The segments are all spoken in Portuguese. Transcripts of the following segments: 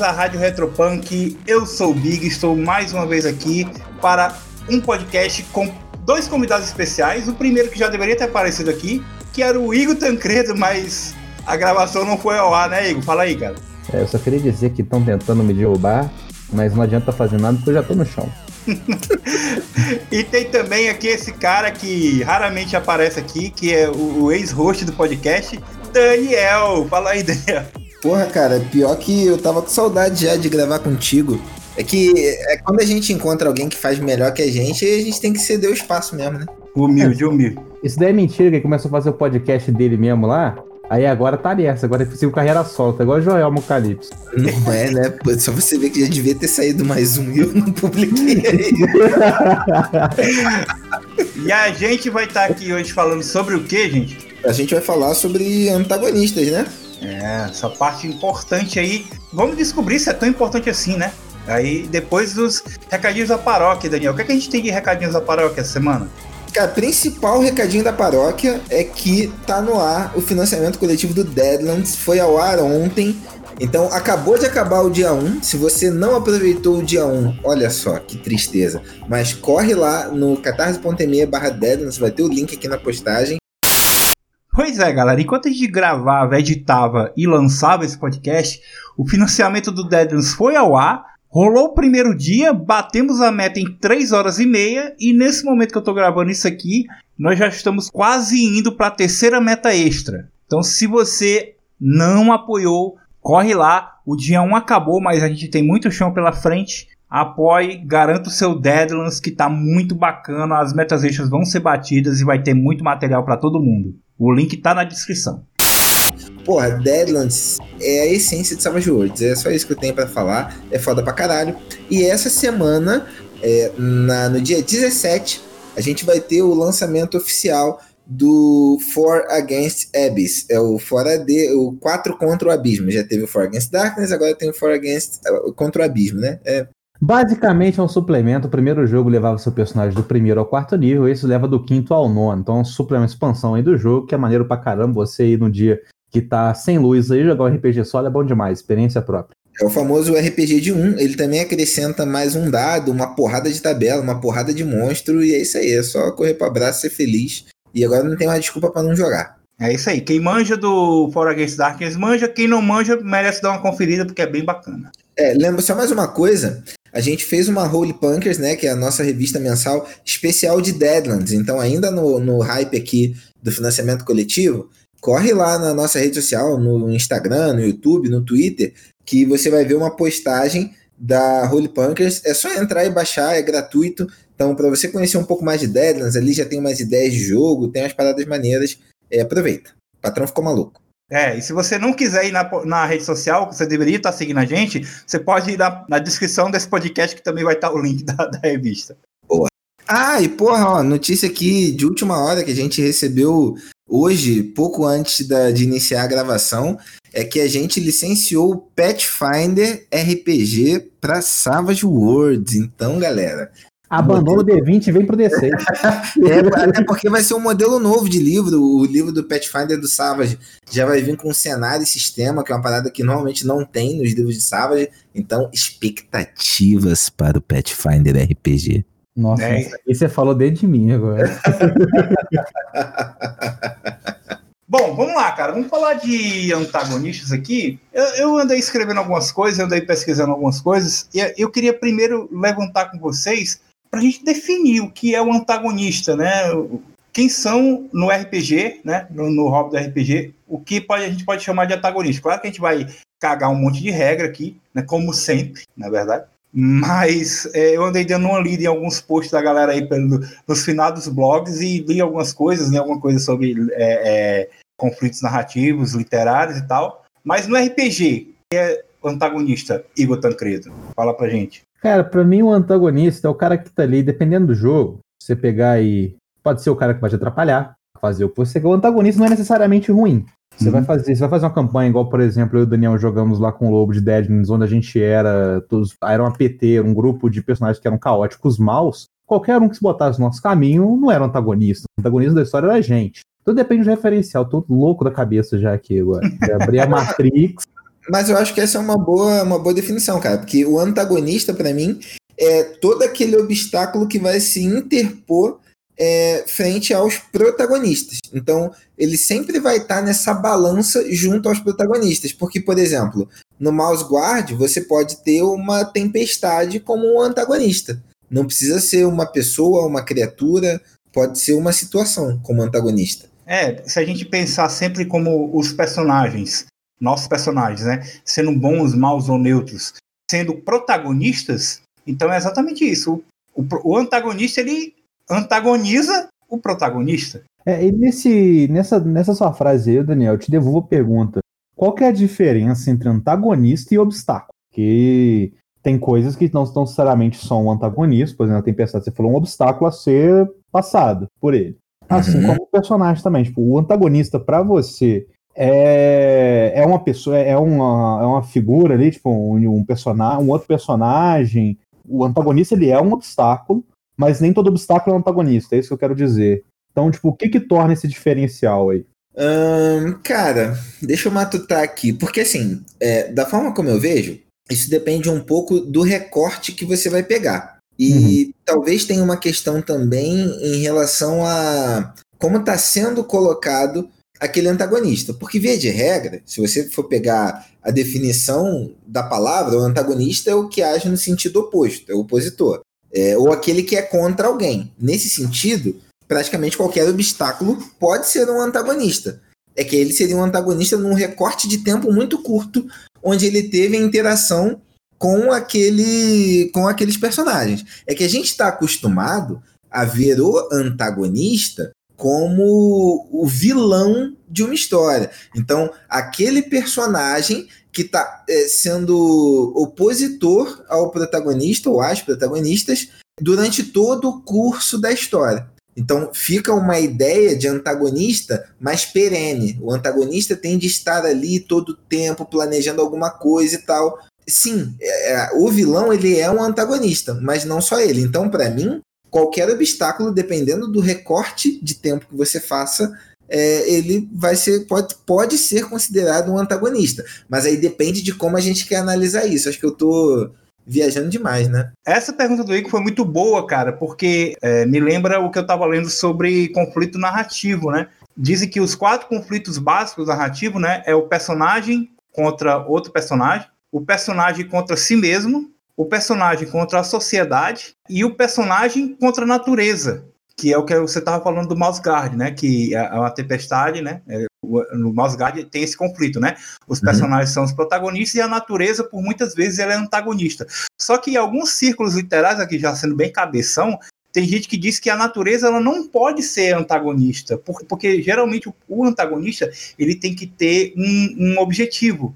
Bem-vindos à Rádio Retropunk. Eu sou o Big, estou mais uma vez aqui para um podcast com dois convidados especiais. O primeiro que já deveria ter aparecido aqui, que era o Igor Tancredo, mas a gravação não foi ao ar, né, Igor? Fala aí, cara. É, eu só queria dizer que estão tentando me derrubar, mas não adianta fazer nada porque eu já tô no chão. e tem também aqui esse cara que raramente aparece aqui, que é o, o ex-host do podcast, Daniel. Fala aí, Daniel. Porra, cara, pior que eu tava com saudade já de gravar contigo. É que é, quando a gente encontra alguém que faz melhor que a gente, a gente tem que ceder o espaço mesmo, né? Humilde, humilde. Isso daí é mentira, que ele começou a fazer o podcast dele mesmo lá. Aí agora tá nessa, agora ele conseguiu carreira solta, igual o Joel Mocalipso. Não é, né? Pô, só você ver que já devia ter saído mais um e eu não publiquei e a gente vai estar tá aqui hoje falando sobre o que, gente? A gente vai falar sobre antagonistas, né? É, essa parte importante aí. Vamos descobrir se é tão importante assim, né? Aí, depois dos recadinhos da paróquia, Daniel. O que, é que a gente tem de recadinhos da paróquia essa semana? Cara, principal recadinho da paróquia é que tá no ar o financiamento coletivo do Deadlands. Foi ao ar ontem. Então, acabou de acabar o dia 1. Se você não aproveitou o dia 1, olha só que tristeza. Mas corre lá no catarse.me barra Deadlands, vai ter o link aqui na postagem. Pois é, galera. Enquanto a gente gravava, editava e lançava esse podcast, o financiamento do Deadlands foi ao ar. Rolou o primeiro dia, batemos a meta em 3 horas e meia e nesse momento que eu estou gravando isso aqui, nós já estamos quase indo para a terceira meta extra. Então se você não apoiou, corre lá. O dia 1 acabou, mas a gente tem muito chão pela frente. Apoie, garanta o seu Deadlands que está muito bacana. As metas extras vão ser batidas e vai ter muito material para todo mundo. O link está na descrição. Porra, Deadlands é a essência de Savage Worlds. É só isso que eu tenho para falar. É foda pra caralho. E essa semana, é, na, no dia 17, a gente vai ter o lançamento oficial do For Against Abyss. É o Fora de o 4 contra o Abismo. Já teve o For Against Darkness, agora tem o For Against contra o Abismo, né? É. Basicamente é um suplemento. O primeiro jogo levava seu personagem do primeiro ao quarto nível, esse leva do quinto ao nono. Então é um suplemento, expansão aí do jogo, que é maneiro pra caramba você ir no dia que tá sem luz aí, jogar um RPG solo é bom demais, experiência própria. É o famoso RPG de 1, ele também acrescenta mais um dado, uma porrada de tabela, uma porrada de monstro, e é isso aí, é só correr pro abraço, ser feliz. E agora não tem mais desculpa para não jogar. É isso aí, quem manja do For Against Darkness manja, quem não manja merece dar uma conferida, porque é bem bacana. É, lembra só mais uma coisa, a gente fez uma Holy Punkers, né, que é a nossa revista mensal especial de Deadlands, então ainda no, no hype aqui do financiamento coletivo, corre lá na nossa rede social, no Instagram, no YouTube, no Twitter, que você vai ver uma postagem da Holy Punkers. É só entrar e baixar, é gratuito. Então, para você conhecer um pouco mais de Deadlands, ali já tem umas ideias de jogo, tem umas paradas maneiras. É, aproveita. O patrão ficou maluco. É, e se você não quiser ir na, na rede social, você deveria estar seguindo a gente, você pode ir na, na descrição desse podcast que também vai estar o link da, da revista. Boa. Ah, e porra, ó, notícia aqui de última hora que a gente recebeu hoje, pouco antes da, de iniciar a gravação, é que a gente licenciou o Pathfinder RPG para Savage Worlds. Então, galera. Abandona o D20 e vem pro D6. é, até porque vai ser um modelo novo de livro. O livro do Pathfinder do Savage já vai vir com um cenário e sistema, que é uma parada que normalmente não tem nos livros de Savage. Então, expectativas para o Pathfinder RPG. Nossa, é. e você falou dentro de mim agora. Bom, vamos lá, cara. Vamos falar de antagonistas aqui. Eu, eu, andei escrevendo algumas coisas, andei pesquisando algumas coisas, e eu queria primeiro levantar com vocês para a gente definir o que é o antagonista, né? Quem são no RPG, né? No, no hobby do RPG, o que pode, a gente pode chamar de antagonista. Claro que a gente vai cagar um monte de regra aqui, né? Como sempre, na verdade. Mas é, eu andei dando uma lida em alguns posts da galera aí pelo, nos finados blogs e li algumas coisas, né, alguma coisa sobre é, é, conflitos narrativos, literários e tal. Mas no RPG, quem é o antagonista, Igor Tancredo? Fala pra gente. Cara, pra mim o antagonista é o cara que tá ali, dependendo do jogo, você pegar e. Pode ser o cara que vai te atrapalhar, fazer o que você quer. O antagonista não é necessariamente ruim. Você uhum. vai fazer, você vai fazer uma campanha igual, por exemplo, eu e o Daniel jogamos lá com o Lobo de Deadlands, onde a gente era todos, era uma PT, um grupo de personagens que eram caóticos maus. Qualquer um que se botasse no nosso caminho não era um antagonista. O antagonista da história era a gente. Tudo depende do referencial. Tô louco da cabeça já aqui agora. Já abri a Matrix. Mas eu acho que essa é uma boa, uma boa definição, cara, porque o antagonista, para mim, é todo aquele obstáculo que vai se interpor é, frente aos protagonistas. Então, ele sempre vai estar nessa balança junto aos protagonistas. Porque, por exemplo, no Mouse Guard, você pode ter uma tempestade como um antagonista. Não precisa ser uma pessoa, uma criatura, pode ser uma situação como antagonista. É, se a gente pensar sempre como os personagens, nossos personagens, né, sendo bons, maus ou neutros, sendo protagonistas, então é exatamente isso. O, o, o antagonista ele antagoniza o protagonista. É, e nesse, nessa, nessa sua frase aí, Daniel, eu te devolvo a pergunta. Qual que é a diferença entre antagonista e obstáculo? Que tem coisas que não necessariamente são um antagonista, por exemplo, a Tempestade, você falou um obstáculo a ser passado por ele. Assim uhum. como o personagem também. Tipo, o antagonista para você é, é uma pessoa, é uma, é uma figura ali, tipo, um, um personagem, um outro personagem. O antagonista ele é um obstáculo, mas nem todo obstáculo é um antagonista, é isso que eu quero dizer. Então, tipo, o que que torna esse diferencial aí? Hum, cara, deixa eu matutar aqui, porque assim, é, da forma como eu vejo, isso depende um pouco do recorte que você vai pegar. E uhum. talvez tenha uma questão também em relação a como está sendo colocado aquele antagonista. Porque, via de regra, se você for pegar a definição da palavra, o antagonista é o que age no sentido oposto, é o opositor. É, ou aquele que é contra alguém. Nesse sentido, praticamente qualquer obstáculo pode ser um antagonista. É que ele seria um antagonista num recorte de tempo muito curto, onde ele teve a interação com aquele com aqueles personagens. É que a gente está acostumado a ver o antagonista como o vilão de uma história. Então, aquele personagem que está é, sendo opositor ao protagonista ou às protagonistas durante todo o curso da história. Então fica uma ideia de antagonista mais perene. O antagonista tem de estar ali todo o tempo planejando alguma coisa e tal sim, é, é, o vilão ele é um antagonista, mas não só ele. Então, para mim, qualquer obstáculo, dependendo do recorte de tempo que você faça, é, ele vai ser pode, pode ser considerado um antagonista. Mas aí depende de como a gente quer analisar isso. Acho que eu tô viajando demais, né? Essa pergunta do Ico foi muito boa, cara, porque é, me lembra o que eu estava lendo sobre conflito narrativo, né? Dizem que os quatro conflitos básicos narrativos, né, é o personagem contra outro personagem, o personagem contra si mesmo, o personagem contra a sociedade e o personagem contra a natureza, que é o que você estava falando do Mousegard, né? Que é uma tempestade, né? É, no Mousegard tem esse conflito, né? Os uhum. personagens uhum. são os protagonistas e a natureza, por muitas vezes, ela é antagonista. Só que em alguns círculos literários, aqui já sendo bem cabeção, tem gente que diz que a natureza ela não pode ser antagonista, porque, porque geralmente o, o, antagonista ele tem que ter um, um objetivo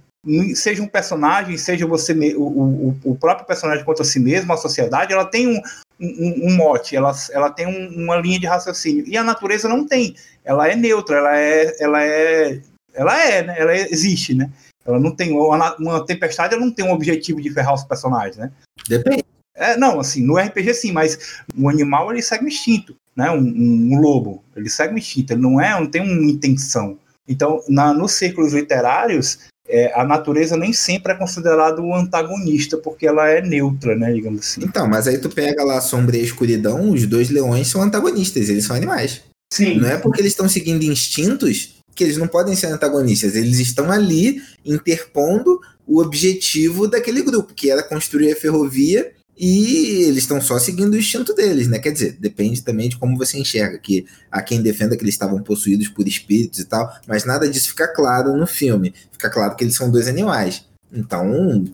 seja um personagem, seja você o, o, o, próprio personagem contra si mesmo, a sociedade, ela tem um, um, um mote, ela, ela tem um, uma linha de raciocínio. E a natureza não tem. Ela é neutra, ela é. Ela é. Ela é, né? Ela existe, né? Ela não tem. Uma, uma tempestade ela não tem um objetivo de ferrar os personagens, né? Depende. É, não, assim, no RPG sim, mas o animal ele segue o instinto, né? Um, um, um lobo, ele segue o instinto, ele não é, não tem uma intenção. Então, na, nos círculos literários, é, a natureza nem sempre é considerada o antagonista, porque ela é neutra, né, digamos assim. Então, mas aí tu pega lá a sombra e a escuridão, os dois leões são antagonistas, eles são animais. Sim. Não é porque eles estão seguindo instintos que eles não podem ser antagonistas, eles estão ali interpondo o objetivo daquele grupo, que era construir a ferrovia e eles estão só seguindo o instinto deles, né? Quer dizer, depende também de como você enxerga, que há quem defenda que eles estavam possuídos por espíritos e tal, mas nada disso fica claro no filme. Fica claro que eles são dois animais. Então,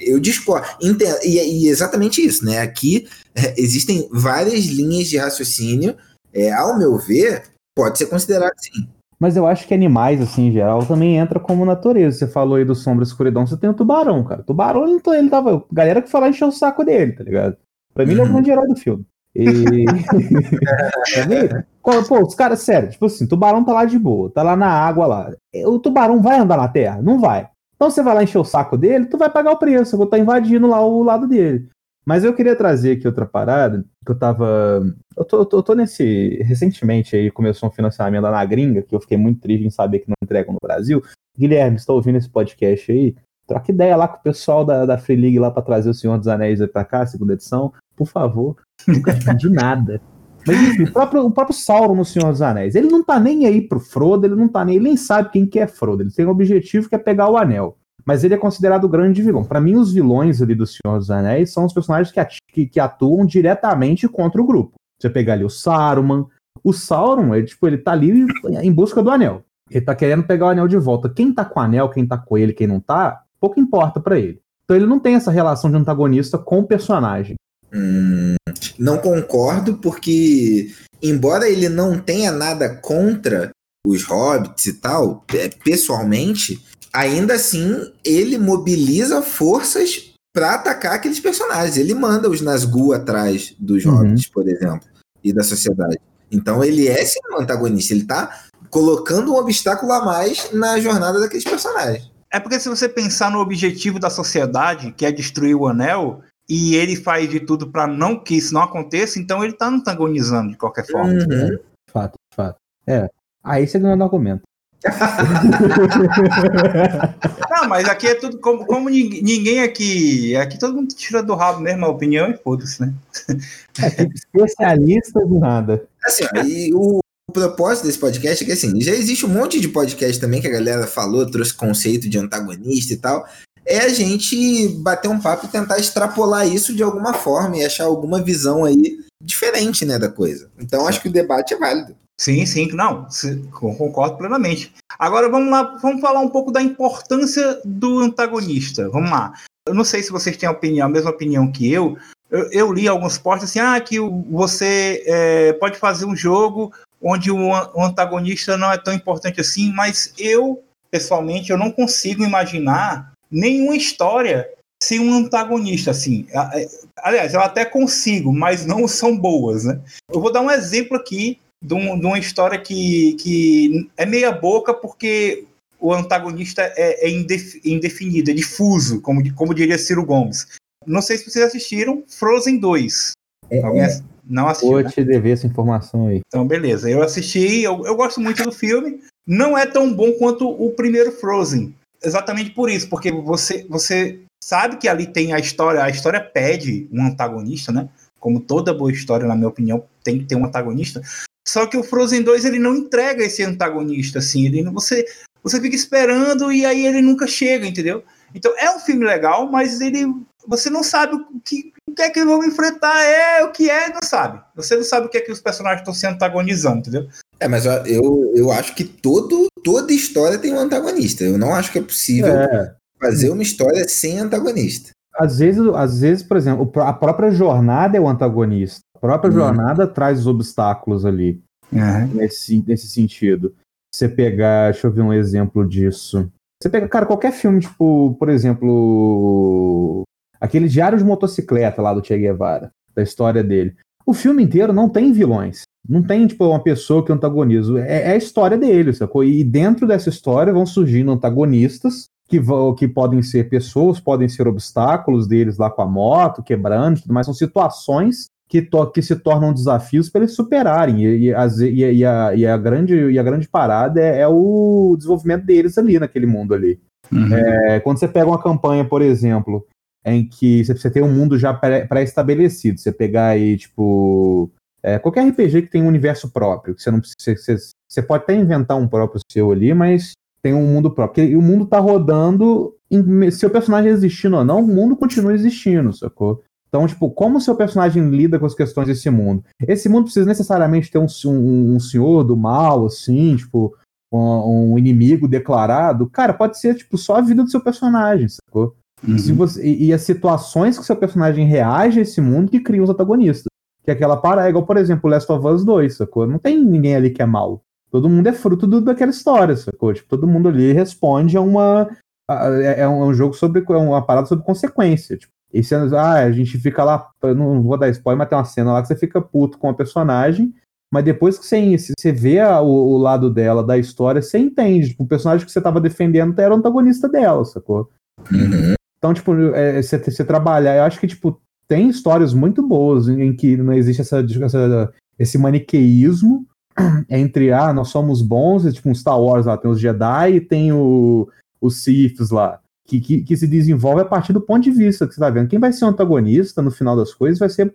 eu discordo. E é exatamente isso, né? Aqui é, existem várias linhas de raciocínio. É, ao meu ver, pode ser considerado sim. Mas eu acho que animais, assim, em geral, também entra como natureza. Você falou aí do Sombra e Escuridão, você tem o Tubarão, cara. O Tubarão, ele, ele tava... Galera que fala encher o saco dele, tá ligado? Pra mim, ele é o uhum. grande herói do filme. E... Pô, os caras, sério, tipo assim, tubarão tá lá de boa, tá lá na água lá. O tubarão vai andar na terra? Não vai. Então você vai lá encher o saco dele, tu vai pagar o preço, eu vou estar tá invadindo lá o lado dele. Mas eu queria trazer aqui outra parada, que eu tava. Eu tô, eu tô, eu tô nesse. Recentemente aí começou um financiamento lá na gringa, que eu fiquei muito triste em saber que não entregam no Brasil. Guilherme, está ouvindo esse podcast aí? troca ideia lá com o pessoal da, da Free League lá pra trazer o Senhor dos Anéis pra cá, segunda edição. Por favor. Nunca de nada. Mas enfim, o próprio, o próprio Sauron no Senhor dos Anéis, ele não tá nem aí pro Frodo, ele não tá nem, ele nem sabe quem que é Frodo, ele tem um objetivo que é pegar o anel. Mas ele é considerado o grande vilão. Para mim, os vilões ali do Senhor dos Anéis são os personagens que, que, que, atuam diretamente contra o grupo. Você pegar ali o Saruman. O Sauron, ele, tipo, ele tá ali em busca do anel. Ele tá querendo pegar o anel de volta. Quem tá com o anel, quem tá com ele, quem não tá, pouco importa para ele. Então ele não tem essa relação de antagonista com o personagem. Hum, não concordo, porque embora ele não tenha nada contra os hobbits e tal, é, pessoalmente, ainda assim ele mobiliza forças para atacar aqueles personagens. Ele manda os Nazgûl atrás dos uhum. hobbits, por exemplo, e da sociedade. Então ele é sim um antagonista, ele tá colocando um obstáculo a mais na jornada daqueles personagens. É porque se você pensar no objetivo da sociedade, que é destruir o anel, e ele faz de tudo para não que isso não aconteça, então ele tá antagonizando de qualquer forma. Uhum. Fato, fato. É. Aí você ganhou no argumento. não, mas aqui é tudo como, como ninguém aqui. Aqui todo mundo tira do rabo mesmo a opinião e foda-se, né? É tipo especialista do nada. Assim, e o, o propósito desse podcast é que assim, já existe um monte de podcast também que a galera falou, trouxe conceito de antagonista e tal é a gente bater um papo e tentar extrapolar isso de alguma forma e achar alguma visão aí diferente, né, da coisa. Então acho que o debate é válido. Sim, sim, não, concordo plenamente. Agora vamos lá, vamos falar um pouco da importância do antagonista. Vamos lá. Eu não sei se vocês têm a, opinião, a mesma opinião que eu. Eu, eu li alguns posts assim, ah, que você é, pode fazer um jogo onde o, o antagonista não é tão importante assim, mas eu, pessoalmente, eu não consigo imaginar nenhuma história sem um antagonista, assim. Aliás, eu até consigo, mas não são boas, né? Eu vou dar um exemplo aqui de, um, de uma história que, que é meia boca porque o antagonista é, é indefinido, é difuso, como, como diria Ciro Gomes. Não sei se vocês assistiram Frozen 2. É, Alguém é. não assistiu? Vou né? te dever essa informação aí. Então, beleza. Eu assisti, eu, eu gosto muito do filme. Não é tão bom quanto o primeiro Frozen exatamente por isso, porque você, você sabe que ali tem a história, a história pede um antagonista, né? Como toda boa história, na minha opinião, tem que ter um antagonista. Só que o Frozen 2 ele não entrega esse antagonista assim, ele você você fica esperando e aí ele nunca chega, entendeu? Então é um filme legal, mas ele você não sabe o que, o que é que vão enfrentar, é o que é, não sabe. Você não sabe o que é que os personagens estão se antagonizando, entendeu? É, mas eu, eu acho que todo, toda história tem um antagonista. Eu não acho que é possível é. fazer uma história sem antagonista. Às vezes, às vezes, por exemplo, a própria jornada é o antagonista. A própria hum. jornada traz os obstáculos ali. Uhum. Nesse, nesse sentido. Você pegar, deixa eu ver um exemplo disso. Você pega, cara, qualquer filme, tipo, por exemplo, aquele Diário de Motocicleta lá do Che Guevara, da história dele. O filme inteiro não tem vilões. Não tem, tipo, uma pessoa que antagoniza. É, é a história dele, sacou? E dentro dessa história vão surgindo antagonistas que, vão, que podem ser pessoas, podem ser obstáculos deles lá com a moto, quebrando, tudo mais. São situações que, to, que se tornam desafios para eles superarem. E, e, as, e, e, a, e, a, grande, e a grande parada é, é, o desenvolvimento deles ali naquele mundo ali. Uhum. É, quando você pega uma campanha, por exemplo, em que você tem um mundo já pré-estabelecido, você pegar aí, tipo, é, qualquer RPG que tem um universo próprio, que você não precisa. Você, você pode até inventar um próprio seu ali, mas tem um mundo próprio. Porque o mundo está rodando. Em, seu personagem existindo ou não, o mundo continua existindo, sacou? Então, tipo, como o seu personagem lida com as questões desse mundo? Esse mundo precisa necessariamente ter um, um, um senhor do mal, assim, tipo, um, um, inimigo declarado. Cara, pode ser, tipo, só a vida do seu personagem, sacou? Uhum. Você, e, e, as situações que o seu personagem reage a esse mundo que criam os antagonistas. Que é aquela para, é igual, por exemplo, Last of Us 2, sacou? Não tem ninguém ali que é mal. Todo mundo é fruto do, daquela história, sacou? Tipo, todo mundo ali responde a uma. A, é, é, um, é, um, jogo sobre. É uma parada sobre consequência. Tipo, e sendo, ah, a gente fica lá. Não vou dar spoiler, mas tem uma cena lá que você fica puto com a personagem. Mas depois que você, você vê a, o, o, lado dela da história, você entende. Tipo, o personagem que você tava defendendo era o antagonista dela, sacou? Uhum. Então, tipo, é, você, você trabalhar, eu acho que, tipo, tem histórias muito boas em que não existe essa, essa, esse maniqueísmo entre, ah, nós somos bons, é tipo um Star Wars lá, tem os Jedi e tem o, os Siths lá. Que, que, que, se desenvolve a partir do ponto de vista que você tá vendo. Quem vai ser o antagonista, no final das coisas, vai ser,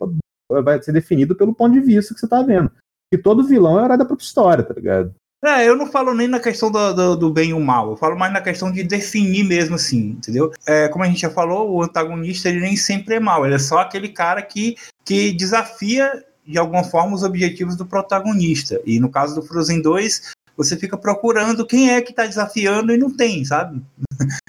vai ser definido pelo ponto de vista que você tá vendo. E todo vilão é hora da própria história, tá ligado? É, eu não falo nem na questão do, do, do, bem e o mal, eu falo mais na questão de definir mesmo assim, entendeu? É, como a gente já falou, o antagonista ele nem sempre é mal, ele é só aquele cara que, que desafia de alguma forma os objetivos do protagonista. E no caso do Frozen 2, você fica procurando quem é que está desafiando e não tem, sabe?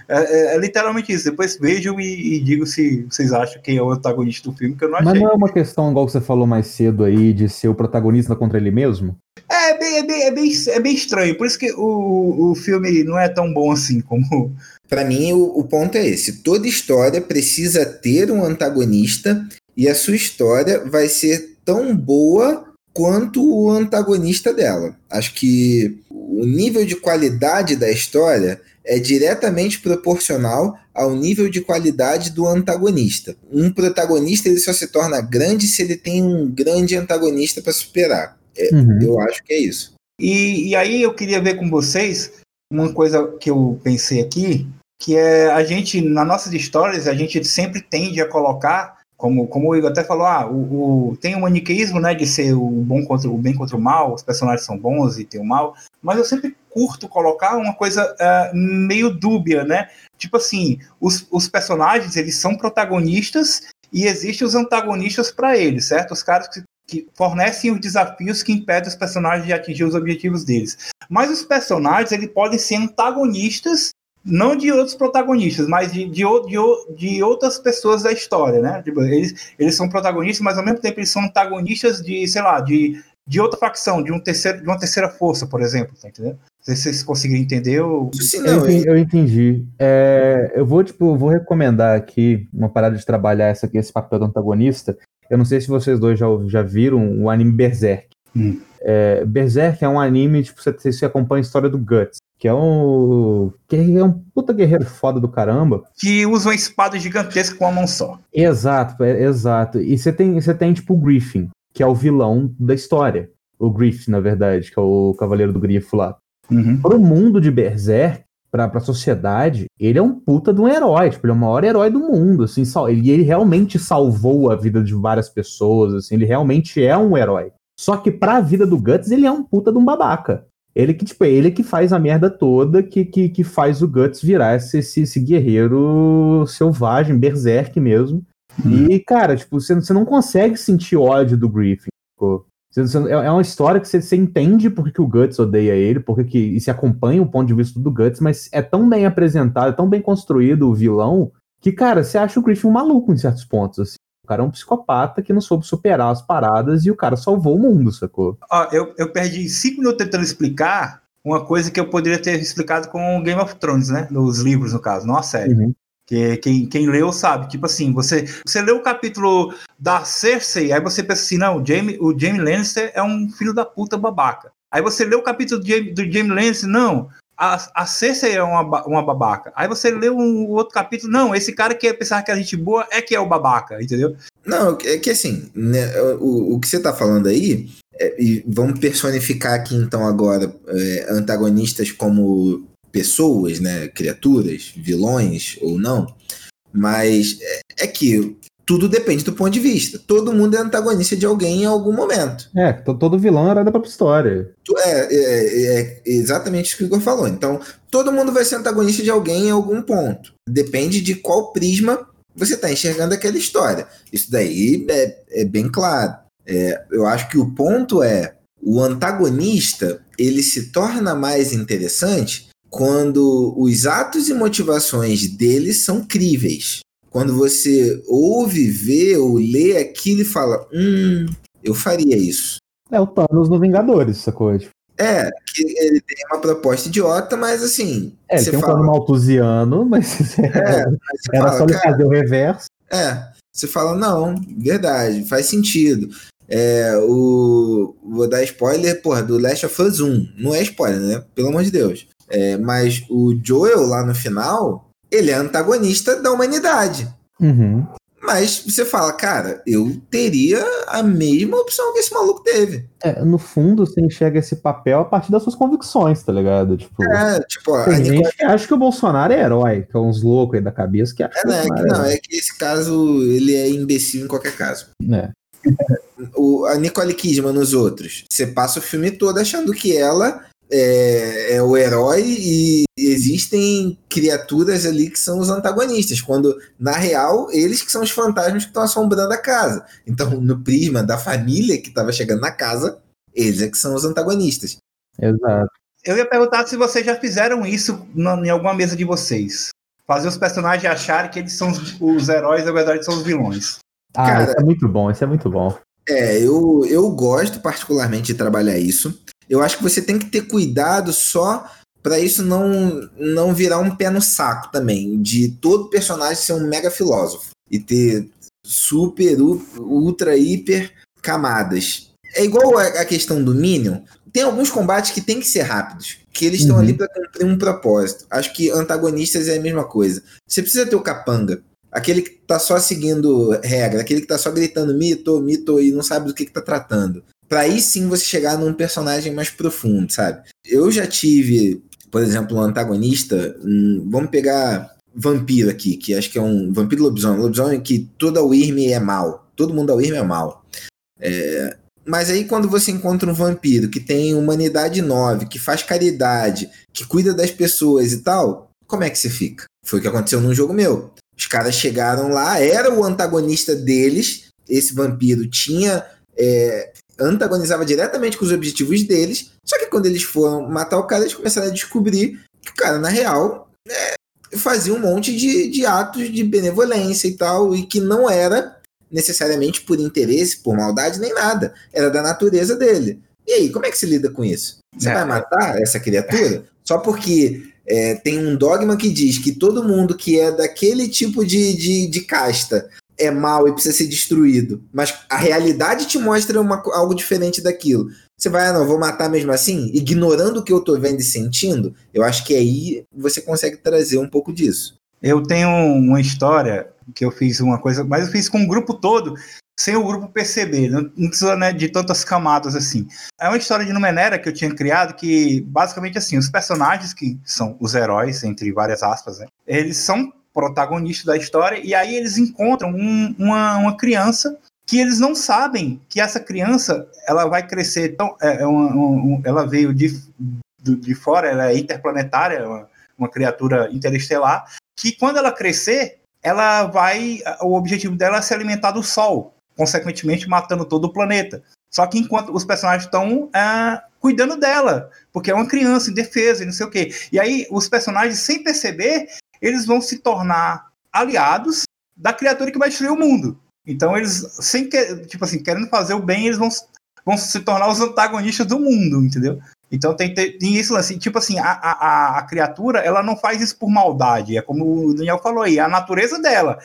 É, é, é, literalmente isso. Depois vejam e, e digam se vocês acham quem é o antagonista do filme, que eu não achei. Mas não é uma questão, igual você falou mais cedo aí, de ser o protagonista contra ele mesmo? É, é bem, é bem, é bem, é bem estranho. Por isso que o, o filme não é tão bom assim como. Para mim, o, o ponto é esse: toda história precisa ter um antagonista e a sua história vai ser tão boa quanto o antagonista dela. Acho que o nível de qualidade da história é diretamente proporcional ao nível de qualidade do antagonista. Um protagonista ele só se torna grande se ele tem um grande antagonista para superar. É, uhum. Eu acho que é isso. E, e aí eu queria ver com vocês uma coisa que eu pensei aqui, que é a gente, nas nossas histórias, a gente sempre tende a colocar como, como o Igor até falou, ah, o, o, tem o maniqueísmo, né, de ser o bom contra o bem contra o mal, os personagens são bons e tem o mal, mas eu sempre curto colocar uma coisa uh, meio dúbia, né? Tipo assim, os, os personagens, eles são protagonistas e existem os antagonistas para eles, certo? Os caras que, que fornecem os desafios que impedem os personagens de atingir os objetivos deles. Mas os personagens, eles podem ser antagonistas não de outros protagonistas, mas de, de, de, de, outras pessoas da história, né? Tipo, eles, eles são protagonistas, mas ao mesmo tempo eles são antagonistas de, sei lá, de, de outra facção, de, um terceiro, de uma terceira força, por exemplo, tá entendendo? Não sei se vocês conseguiram entender. Ou... Sim, não, eu, entendi. Eu entendi. É, eu vou, tipo, vou recomendar aqui uma parada de trabalhar essa aqui, esse papel do antagonista. Eu não sei se vocês dois já, já viram o anime Berserk. Hum. É, Berserk é um anime, tipo, você, você acompanha a história do Guts que é um. que é um puta guerreiro foda do caramba. Que usa uma espada gigantesca com uma mão só. Exato, é, exato. E você tem, você tem, tipo, o Griffin, que é o vilão da história. O Griffin, na verdade, que é o Cavaleiro do Grifo lá. Uhum. Pro mundo de Berserk, pra, pra sociedade, ele é um puta de um herói. Tipo, ele é o maior herói do mundo, assim. Sal, ele, ele realmente salvou a vida de várias pessoas, assim. Ele realmente é um herói. Só que pra vida do Guts, ele é um puta de um babaca. Ele que, tipo, ele que faz a merda toda, que, que, que faz o Guts virar esse, esse, esse guerreiro selvagem, berserk mesmo. Hum. E, cara, tipo, você, você não consegue sentir ódio do Griffin. É, é uma história que você, você entende porque que o Guts odeia ele, porque que, e se acompanha o ponto de vista do Guts, mas é tão bem apresentado, é tão bem construído o vilão, que, cara, você acha o Griffin um maluco em certos pontos, assim. O cara é um psicopata que não soube superar as paradas e o cara salvou o mundo, sacou? Ó, eu, eu perdi cinco minutos tentando explicar uma coisa que eu poderia ter explicado com Game of Thrones, né? Nos livros, no caso, não a série. Uhum. Que quem, quem leu sabe, tipo assim, você, você lê o capítulo da Cersei, aí você pensa assim, não, o Jamie, o Jamie Lannister é um filho da puta babaca. Aí você lê o capítulo do Jamie, do Jamie Lannister, não, a, a Cersei é uma, uma babaca. Aí você lê um outro capítulo, não, esse cara que pensar que é gente boa é que é o babaca, entendeu? Não, é que assim, né, o, o que você tá falando aí, é, e vamos personificar aqui então agora é, antagonistas como pessoas, né, criaturas, vilões ou não, mas é, é que tudo depende do ponto de vista. Todo mundo é antagonista de alguém em algum momento. É, todo vilão era da própria história. É, é, é exatamente isso que o Igor falou. Então, todo mundo vai ser antagonista de alguém em algum ponto. Depende de qual prisma você está enxergando aquela história. Isso daí é, é bem claro. É, eu acho que o ponto é o antagonista ele se torna mais interessante quando os atos e motivações dele são críveis quando você ouve, vê ou lê aquilo e fala, hum, eu faria isso. É o Thanos no Vingadores, essa coisa. É, que ele tem uma proposta idiota, mas assim. É, ele tem fala, um plano maltusiano, mas, é, é, mas era fala, só ele fazer o reverso. É, você fala, não, verdade, faz sentido. É, o, vou dar spoiler, porra, do Last of Us 1. Não é spoiler, né? Pelo amor de Deus. É, mas o Joel lá no final, ele é antagonista da humanidade. Uhum. Mas você fala, cara, eu teria a mesma opção que esse maluco teve. É, no fundo, você enxerga esse papel a partir das suas convicções, tá ligado? Tipo, É, tipo, a tem Nicole gente que acha que o Bolsonaro é herói, que é uns loucos aí da cabeça que acham É, que né, que Bolsonaro não, é que esse caso ele é imbecil em qualquer caso. é. O, a Nicole Kidman nos outros, você passa o filme todo achando que ela é, é o herói e existem criaturas ali que são os antagonistas, quando na real eles que são os fantasmas que estão assombrando a casa. Então, no prisma da família que estava chegando na casa, eles é que são os antagonistas. Exato. Eu ia perguntar se vocês já fizeram isso na- em alguma mesa de vocês. Fazer os personagens acharem que eles são os, os heróis, na verdade são os vilões. Ah, Cara- isso é muito bom, isso é muito bom. É, eu, eu gosto particularmente de trabalhar isso. Eu acho que você tem que ter cuidado só para isso não, não virar um pé no saco também, de todo personagem ser um mega filósofo e ter super, ultra, hiper camadas. É igual a, a questão do Minion. Tem alguns combates que tem que ser rápidos, que eles estão Uhum. ali para cumprir um propósito. Acho que antagonistas é a mesma coisa. Você precisa ter o capanga. Aquele que tá só seguindo regra, aquele que tá só gritando mito, mito e não sabe do que, que tá tratando. Pra aí sim você chegar num personagem mais profundo, sabe? Eu já tive, por exemplo, um antagonista. hum, vamos pegar vampiro aqui, que acho que é um vampiro lobisomem. Lobisomem que toda Wyrm é mal. Todo mundo da Wyrm é mal. É, mas aí quando você encontra um vampiro que tem humanidade 9, que faz caridade, que cuida das pessoas e tal, como é que você fica? Foi o que aconteceu num jogo meu. Os caras chegaram lá, era o antagonista deles, esse vampiro tinha. é, antagonizava diretamente com os objetivos deles, só que quando eles foram matar o cara, eles começaram a descobrir que o cara, na real, é, fazia um monte de, de atos de benevolência e tal, e que não era necessariamente por interesse, por maldade, nem nada. Era da natureza dele. E aí, como é que se lida com isso? Você É. vai matar essa criatura só porque é, tem um dogma que diz que todo mundo que é daquele tipo de, de, de casta é mal e precisa ser destruído, mas a realidade te mostra uma algo diferente daquilo. Você vai, ah, não, vou matar mesmo assim, ignorando o que eu tô vendo e sentindo, eu acho que aí você consegue trazer um pouco disso. Eu tenho uma história que eu fiz uma coisa, mas eu fiz com o grupo todo, sem o grupo perceber, não, não precisa né, de tantas camadas assim. É uma história de Numenera que eu tinha criado que, basicamente, assim, os personagens que são os heróis, entre várias aspas, né, eles são protagonistas da história e aí eles encontram um- uma, uma criança que eles não sabem que essa criança ela vai crescer tão é, é uma- um- ela veio de, de fora ela é interplanetária é uma, uma criatura interestelar que quando ela crescer, ela vai. O objetivo dela é se alimentar do Sol, consequentemente matando todo o planeta. Só que enquanto os personagens estão ah, cuidando dela, porque é uma criança indefesa e não sei o quê. E aí os personagens, sem perceber, eles vão se tornar aliados da criatura que vai destruir o mundo. Então eles, sem que, tipo assim, querendo fazer o bem, eles vão, vão se tornar os antagonistas do mundo, entendeu? Então tem, tem, isso assim, tipo assim, a, a, a criatura, ela não faz isso por maldade, é como o Daniel falou aí, a natureza dela.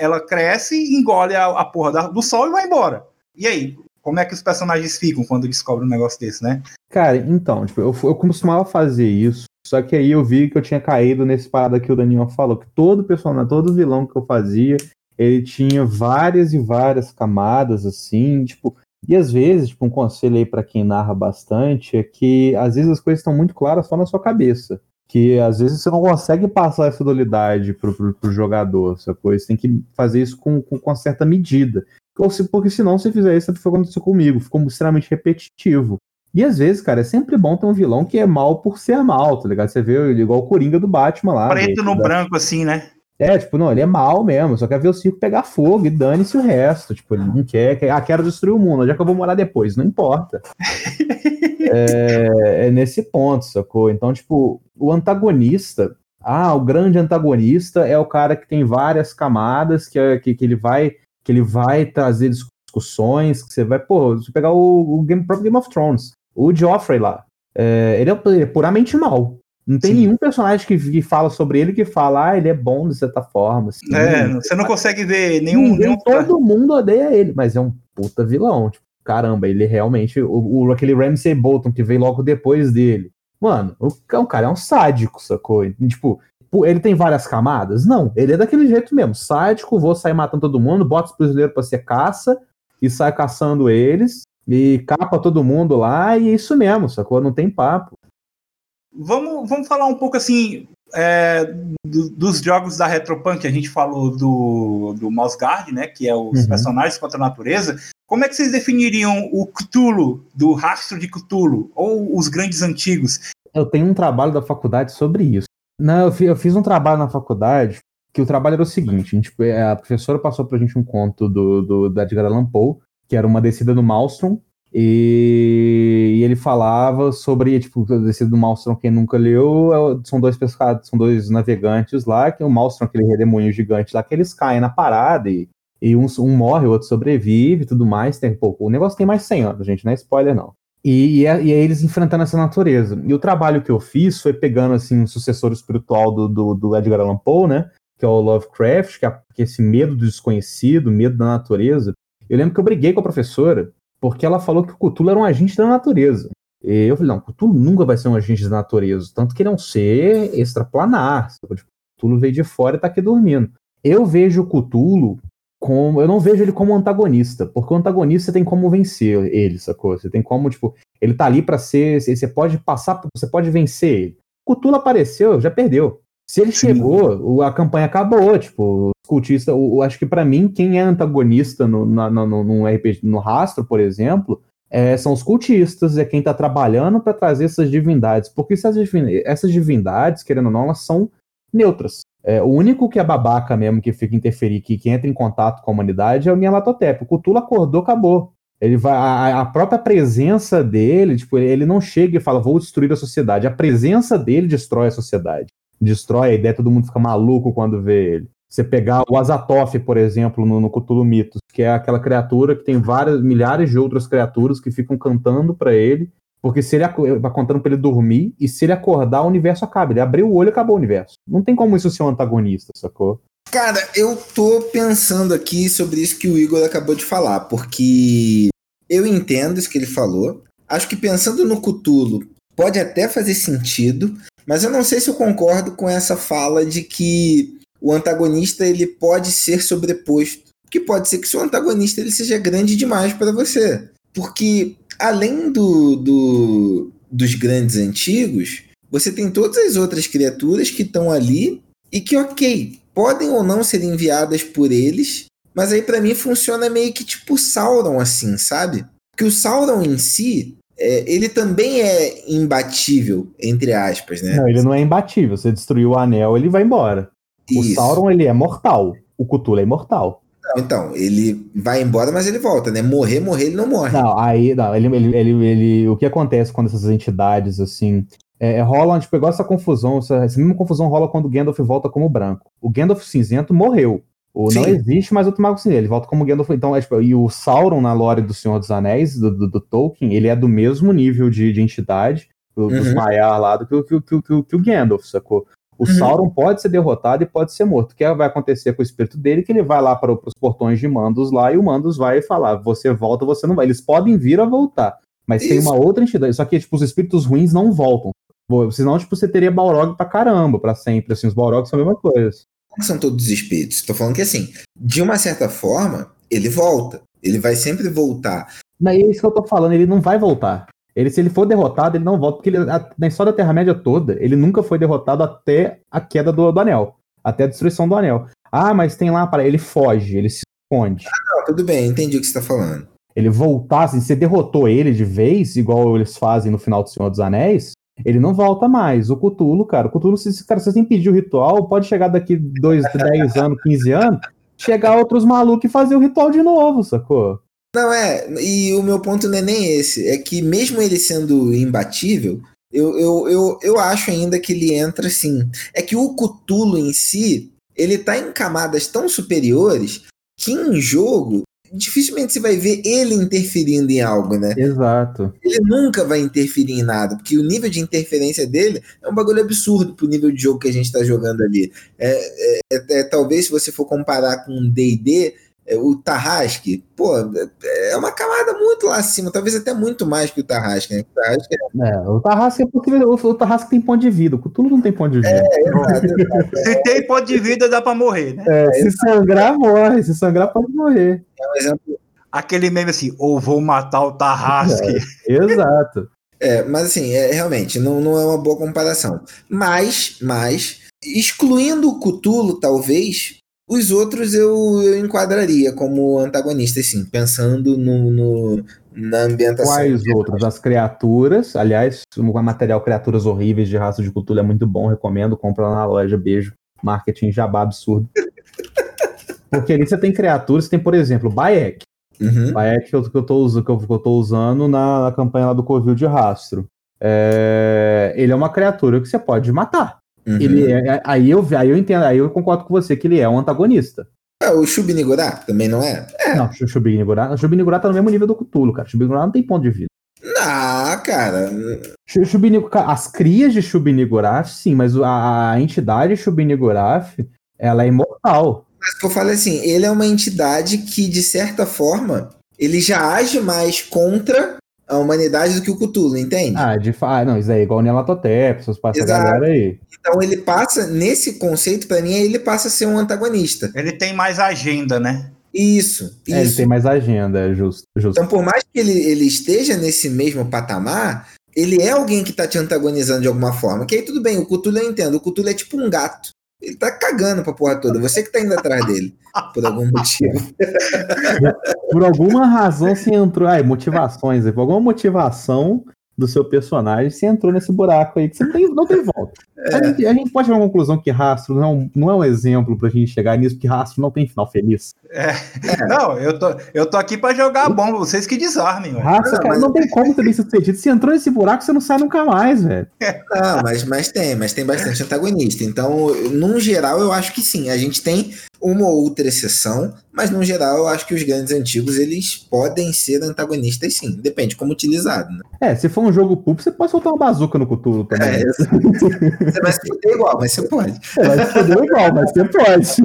Ela cresce, engole a, a porra da- do sol e vai embora. E aí, como é que os personagens ficam quando descobrem um negócio desse, né? Cara, então, tipo, eu, eu costumava fazer isso, só que aí eu vi que eu tinha caído nesse parada que o Daniel falou, que todo personagem, todo vilão que eu fazia, ele tinha várias e várias camadas, assim, tipo, e às vezes, tipo, um conselho aí pra quem narra bastante é que às vezes as coisas estão muito claras só na sua cabeça. Que às vezes você não consegue passar essa dualidade pro, pro, pro jogador, sacou? Você tem que fazer isso com, com, com certa medida. Porque senão, se fizer isso, foi que aconteceu comigo, ficou extremamente repetitivo. E às vezes, cara, é sempre bom ter um vilão que é mal por ser mal, tá ligado? Você vê ele igual o Coringa do Batman lá. Preto do- no da- branco, assim, né? É, tipo, não, ele é mal mesmo, só quer ver o circo pegar fogo e dane-se o resto. Tipo, ele não quer, quer, ah, quero destruir o mundo, onde é que eu vou morar depois? Não importa. é, é nesse ponto, sacou? Então, tipo, o antagonista, ah, o grande antagonista é o cara que tem várias camadas, que, é- que, que ele vai que ele vai trazer discussões, que você vai, pô, você pegar o, o Game, próprio Game of Thrones, o Joffrey lá, é, ele, é, ele é puramente mal. Não tem Sim. nenhum personagem que, que fala sobre ele que fala, ah, ele é bom de certa forma. assim. É, você não consegue ver nenhum. Ninguém, nenhum... todo mundo odeia ele, mas é um puta vilão. Tipo, caramba, ele realmente. O, o- aquele Ramsay Bolton que veio logo depois dele. Mano, o, o cara é um sádico, sacou? E, tipo, ele tem várias camadas? Não, ele é daquele jeito mesmo. Sádico, vou sair matando todo mundo, bota os prisioneiros pra ser caça e sai caçando eles e capa todo mundo lá e é isso mesmo, sacou? Não tem papo. Vamos, vamos falar um pouco assim é, do, dos jogos da Retropunk. A gente falou do, do Mouse Guard, né? Que é os uhum. personagens contra a natureza. Como é que vocês definiriam o Cthulhu, do rastro de Cthulhu, ou os grandes antigos? Eu tenho um trabalho da faculdade sobre isso. Não, eu fiz um trabalho na faculdade que o trabalho era o seguinte: a, gente, é, a professora passou pra gente um conto do, do, do Edgar Allan Poe, que era uma descida no Maelstrom, e, ele falava sobre, tipo, a descida do Maelstrom, quem nunca leu, é são dois pescados, são dois navegantes lá, que o Maelstrom, aquele redemoinho gigante lá, que eles caem na parada e, e um, um morre, o outro sobrevive e tudo mais. Tem, pô, o negócio tem mais 100 anos, gente, não é spoiler não. E, e, é, e é eles enfrentando essa natureza. E o trabalho que eu fiz foi pegando, assim, um sucessor espiritual do, do, do Edgar Allan Poe, né, que é o Lovecraft, que é, que é esse medo do desconhecido, medo da natureza. Eu lembro que eu briguei com a professora, porque ela falou que o Cthulhu era um agente da natureza. E eu falei, não, Cthulhu nunca vai ser um agente da natureza, tanto que ele é um ser extraplanar. Tipo, Cthulhu veio de fora e tá aqui dormindo. Eu vejo o Cthulhu como. Eu não vejo ele como antagonista, porque o antagonista tem como vencer ele, sacou? Você tem como, tipo, ele tá ali para ser. Você pode passar, você pode vencer ele. Cthulhu apareceu, já perdeu. Se ele Sim. chegou, a campanha acabou. Tipo, os cultistas. Eu acho que para mim, quem é antagonista no, no, no, no, RPG, no rastro, por exemplo, é, são os cultistas, é quem tá trabalhando para trazer essas divindades. Porque essas, essas divindades, querendo ou não, elas são neutras. É, o único que é babaca mesmo, que fica interferir, que, que entra em contato com a humanidade, é o Nyarlathotep. O Cthulhu acordou, acabou. Ele vai, a, a, própria presença dele, tipo, ele não chega e fala, vou destruir a sociedade. A presença dele destrói a sociedade destrói a ideia, todo mundo fica maluco quando vê ele. Você pegar o Azatoth, por exemplo, no, no Cthulhu Mitos, que é aquela criatura que tem várias, milhares de outras criaturas que ficam cantando para ele, porque se ele vai contando para ele dormir, e se ele acordar, o universo acaba. Ele abriu o olho e acabou o universo. Não tem como isso ser um antagonista, sacou? Cara, eu tô pensando aqui sobre isso que o Igor acabou de falar, porque eu entendo isso que ele falou. Acho que pensando no Cthulhu, pode até fazer sentido, mas eu não sei se eu concordo com essa fala de que o antagonista ele pode ser sobreposto. Que pode ser que seu antagonista ele seja grande demais para você. Porque além do, do, dos grandes antigos, você tem todas as outras criaturas que estão ali e que, ok, podem ou não ser enviadas por eles, mas aí para mim funciona meio que tipo Sauron, assim, sabe? Porque o Sauron em si, é, ele também é imbatível, entre aspas, né? Não, ele não é imbatível. Você destruiu o anel, ele vai embora. Isso. O Sauron, ele é mortal. O Cthulhu é imortal. Não, então, ele vai embora, mas ele volta, né? Morrer, morrer, ele não morre. Não, aí, não, ele, ele, ele, ele o que acontece quando essas entidades, assim, é, rolam, tipo, igual essa confusão, essa, essa mesma confusão rola quando o Gandalf volta como branco. O Gandalf cinzento morreu. O, não existe mais outro Mago Cinzento, ele volta como Gandalf. Então, é, tipo, e o Sauron na lore do Senhor dos Anéis, do, do, do Tolkien, ele é do mesmo nível de, de entidade, do, uhum. dos Maiar lá, do que, que, que, que, que o Gandalf, sacou? O uhum. Sauron pode ser derrotado e pode ser morto. O que vai acontecer com o espírito dele? Que ele vai lá para, para os portões de Mandos lá e o Mandos vai falar: você volta, você não vai. Eles podem vir a voltar, mas Isso. tem uma outra entidade. Só que tipo, os espíritos ruins não voltam. Senão, tipo, você teria Balrog pra caramba, pra sempre. Assim, os Balrogs são a mesma coisa são todos os espíritos. Estou falando que assim, de uma certa forma, ele volta. Ele vai sempre voltar. Não, é isso que eu tô falando, ele não vai voltar. Ele, se ele for derrotado, ele não volta, porque ele, na história da Terra-média toda, ele nunca foi derrotado até a queda do, do anel. Até a destruição do anel. Ah, mas tem lá, para ele foge, ele se esconde. Ah, não, tudo bem, entendi o que você tá falando. Ele voltasse, assim, você derrotou ele de vez, igual eles fazem no final do Senhor dos Anéis, ele não volta mais. O Cutulo, cara, o Cutulo, se, cara, se você impedir o ritual, pode chegar daqui 2, 10 anos, 15 anos, chegar outros malucos e fazer o ritual de novo, sacou? Não, é, e o meu ponto não é nem esse, é que mesmo ele sendo imbatível, eu, eu, eu, eu acho ainda que ele entra assim. É que o Cutulo em si, ele tá em camadas tão superiores que em jogo dificilmente você vai ver ele interferindo em algo, né? Exato. Ele nunca vai interferir em nada, porque o nível de interferência dele é um bagulho absurdo pro nível de jogo que a gente tá jogando ali. É, é, é, é talvez se você for comparar com D&D, é, o Tarrasque, pô, é uma camada muito lá acima, talvez até muito mais que o Tarrasque, né? O Tarrasque é... é o Tarrasque é porque o, o Tarrasque tem ponto de vida, o Cthulhu não tem ponto de vida. É, exato, exato, se tem ponto de vida, dá pra morrer, né? É, se sangrar, morre, se sangrar, pode morrer. É um exemplo. Aquele meme assim, ou vou matar o Tarrasque. É, exato. É, mas assim, é, realmente, não, não é uma boa comparação. Mas, mas, excluindo o Cthulhu, talvez, os outros eu, eu enquadraria como antagonistas, sim, pensando no, no na ambientação. Quais outros? As criaturas. Aliás, o material Criaturas Horríveis de Raça de Cthulhu é muito bom, recomendo. Compra lá na loja. Beijo. Marketing jabá absurdo. Porque ali você tem criaturas, tem, por exemplo, Bayek. Uhum. Bayek que eu, que, eu tô, que, eu, que eu tô usando na, na campanha lá do Covil de Rastro. É, ele é uma criatura que você pode matar. Uhum. Ele é, é, aí, eu, aí eu entendo, aí eu concordo com você que ele é um antagonista. É, o Shubinigurá também não é? é. Não, o Shubinigurá, o Shubinigurá tá no mesmo nível do Cthulhu, cara. O Shubinigurá não tem ponto de vida. Ah, cara. as crias de Shubinigurath, sim, mas a, a entidade Shubinigurath, ela é imortal. Mas que eu falei assim, ele é uma entidade que, de certa forma, ele já age mais contra a humanidade do que o Cthulhu, entende? Ah, de fato, ah, não, isso aí é igual o Nelatotep, essas passa a galera aí. Então ele passa, nesse conceito, para mim, ele passa a ser um antagonista. Ele tem mais agenda, né? Isso, é, isso. ele tem mais agenda, é justo, justo. Então, por mais que ele, ele esteja nesse mesmo patamar, ele é alguém que tá te antagonizando de alguma forma. Que aí tudo bem, o Cthulhu eu entendo. O Cthulhu é tipo um gato. Ele tá cagando pra porra toda. Você que tá indo atrás dele. Por algum motivo. por alguma razão você entrou. Ai, motivações. Por alguma motivação do seu personagem, você entrou nesse buraco aí que você tem, não tem volta. É. A, gente, a, gente, pode chegar à conclusão que rastro não, não é um exemplo pra gente chegar nisso, porque rastro não tem final feliz. É. É. Não, eu tô, eu tô aqui pra jogar bom, vocês que desarmem. Rastro, não, cara, mas... não tem como ter bem sucedido. Se entrou nesse buraco, você não sai nunca mais, velho. Não, mas, mas tem, mas tem bastante antagonista. Então, num geral, eu acho que sim. A gente tem uma ou outra exceção, mas no geral eu acho que os grandes antigos eles podem ser antagonistas sim, depende como utilizado. Né? É, se for um jogo pulp, você pode soltar uma bazuca no Cthulhu também. É, você vai se foder igual, mas você pode. É, vai se foder igual, mas você pode.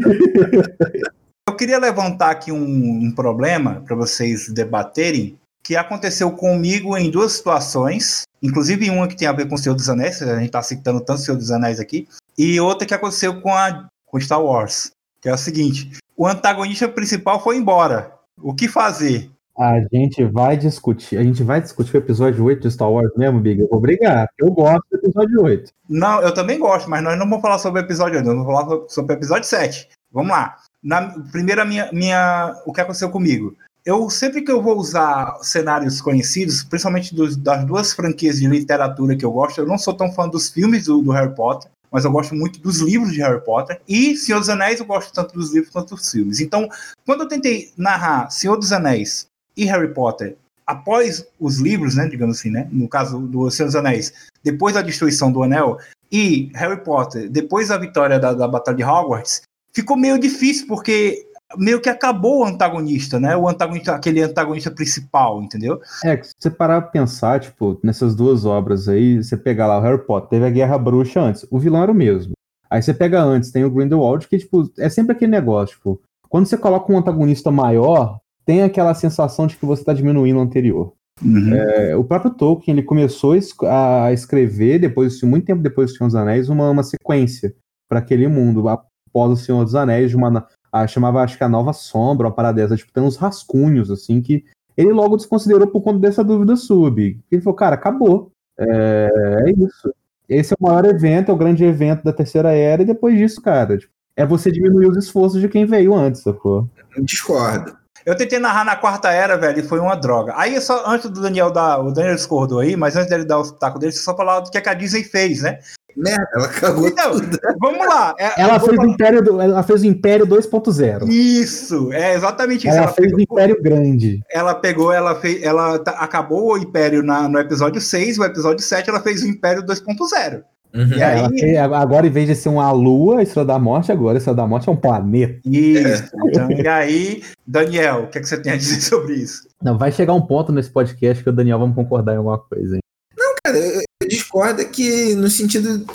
Eu queria levantar aqui um, um problema para vocês debaterem, que aconteceu comigo em duas situações, inclusive uma que tem a ver com o Senhor dos Anéis, a gente está citando tanto o Senhor dos Anéis aqui, e outra que aconteceu com a com Star Wars que é o seguinte: o antagonista principal foi embora. O que fazer? A gente vai discutir. A gente vai discutir o episódio 8 de Star Wars mesmo, Big? Eu vou brigar, eu gosto do episódio 8. Não, eu também gosto, mas nós não vamos falar sobre o episódio 8, nós vamos falar sobre o episódio 7. Vamos lá. Na, primeira, minha, minha, o que aconteceu comigo? Eu sempre que eu vou usar cenários conhecidos, principalmente dos, das duas franquias de literatura que eu gosto, eu não sou tão fã dos filmes do, do Harry Potter mas eu gosto muito dos livros de Harry Potter. E Senhor dos Anéis eu gosto tanto dos livros quanto dos filmes. Então, quando eu tentei narrar Senhor dos Anéis e Harry Potter após os livros, né, digamos assim, né, no caso do Senhor dos Anéis, depois da destruição do Anel, e Harry Potter depois da vitória da, da Batalha de Hogwarts, ficou meio difícil, porque meio que acabou o antagonista, né? O antagonista, aquele antagonista principal, entendeu? É, se você parar pra pensar, tipo, nessas duas obras aí, você pegar lá o Harry Potter, teve a Guerra Bruxa antes, o vilão era o mesmo. Aí você pega antes, tem o Grindelwald, que, tipo, é sempre aquele negócio, tipo, quando você coloca um antagonista maior, tem aquela sensação de que você tá diminuindo o anterior. Uhum. É, o próprio Tolkien, ele começou a escrever, depois, muito tempo depois do Senhor dos Anéis, uma, uma sequência para aquele mundo, após o Senhor dos Anéis, de uma a, chamava, acho que a Nova Sombra, uma parada dessa, tipo, tem uns rascunhos, assim, que ele logo desconsiderou por conta dessa dúvida sub. Ele falou, cara, acabou. É, é isso. Esse é o maior evento, é o grande evento da Terceira Era, e depois disso, cara, tipo, é você diminuir os esforços de quem veio antes, sacou? Discordo. Eu tentei narrar na quarta era, velho, e foi uma droga. Aí, só antes do Daniel dar. O Daniel discordou aí, mas antes dele dar o taco dele, só falar do é que a Disney fez, né? Merda, ela cagou então, tudo. Vamos lá. É, ela, fez o Império do, ela fez o Império 2.0. Isso, é exatamente isso. Ela, ela fez pegou, o Império Grande. Ela pegou, ela fez, ela tá, acabou o Império na, no episódio 6, o episódio 7 ela fez o Império 2.0. Uhum. E aí, fez, agora, em vez de ser uma lua, a Estrela da Morte, agora a Estrela da Morte é um planeta. Isso. Então, e aí, Daniel, o que, é que você tem a dizer sobre isso? Não, vai chegar um ponto nesse podcast que o Daniel vamos concordar em alguma coisa, hein? Não, cara, eu, discorda que no sentido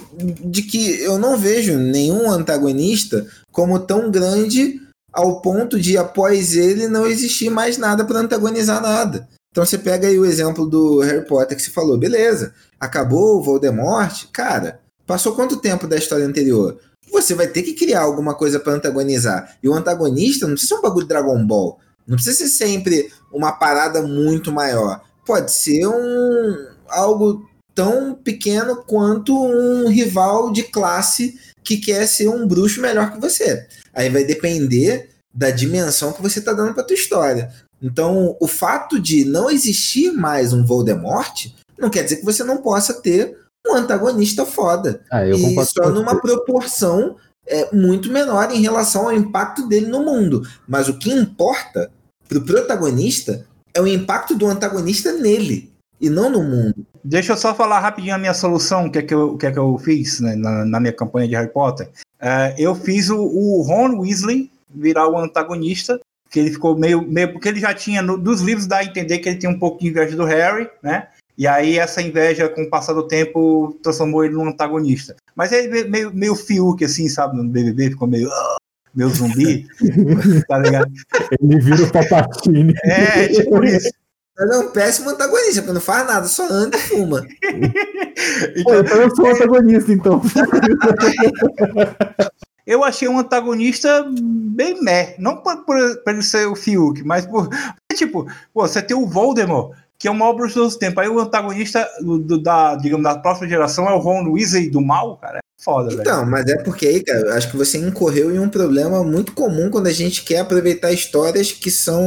de que eu não vejo nenhum antagonista como tão grande ao ponto de, após ele, não existir mais nada para antagonizar nada. Então você pega aí o exemplo do Harry Potter que você falou, beleza, acabou o Voldemort, cara, passou quanto tempo da história anterior? Você vai ter que criar alguma coisa para antagonizar. E o antagonista não precisa ser um bagulho de Dragon Ball. Não precisa ser sempre uma parada muito maior. Pode ser um algo tão pequeno quanto um rival de classe que quer ser um bruxo melhor que você. Aí vai depender da dimensão que você está dando para tua história. Então, o fato de não existir mais um Voldemort não quer dizer que você não possa ter um antagonista foda. Ah, eu e só numa proporção é, muito menor em relação ao impacto dele no mundo. Mas o que importa pro protagonista é o impacto do antagonista nele e não no mundo. Deixa eu só falar rapidinho a minha solução, o que é que eu, que é que eu fiz né, na, na, minha campanha de Harry Potter. É, eu fiz o, o, Ron Weasley virar o antagonista, que ele ficou meio, meio porque ele já tinha, no, dos livros dá a entender que ele tinha um pouco de inveja do Harry, né? E aí essa inveja, com o passar do tempo, transformou ele num antagonista. Mas ele meio, meio Fiuk, assim, sabe, no BBB, ficou meio... Oh, meu zumbi, tá ligado? Ele vira o Palpatine. É, tipo isso. Ele é um péssimo antagonista, porque não faz nada, só anda e fuma. então, então eu sou antagonista, então. eu achei um antagonista bem meh. Não por, por, por ele ser o Fiuk, mas por. Tipo, pô, você tem o Voldemort, que é o maior bruxo dos tempos. Aí o antagonista do, da, digamos, da próxima geração é o Ron Weasley do mal, cara foda, Então, velho. mas é porque aí, cara, acho que você incorreu em um problema muito comum quando a gente quer aproveitar histórias que são.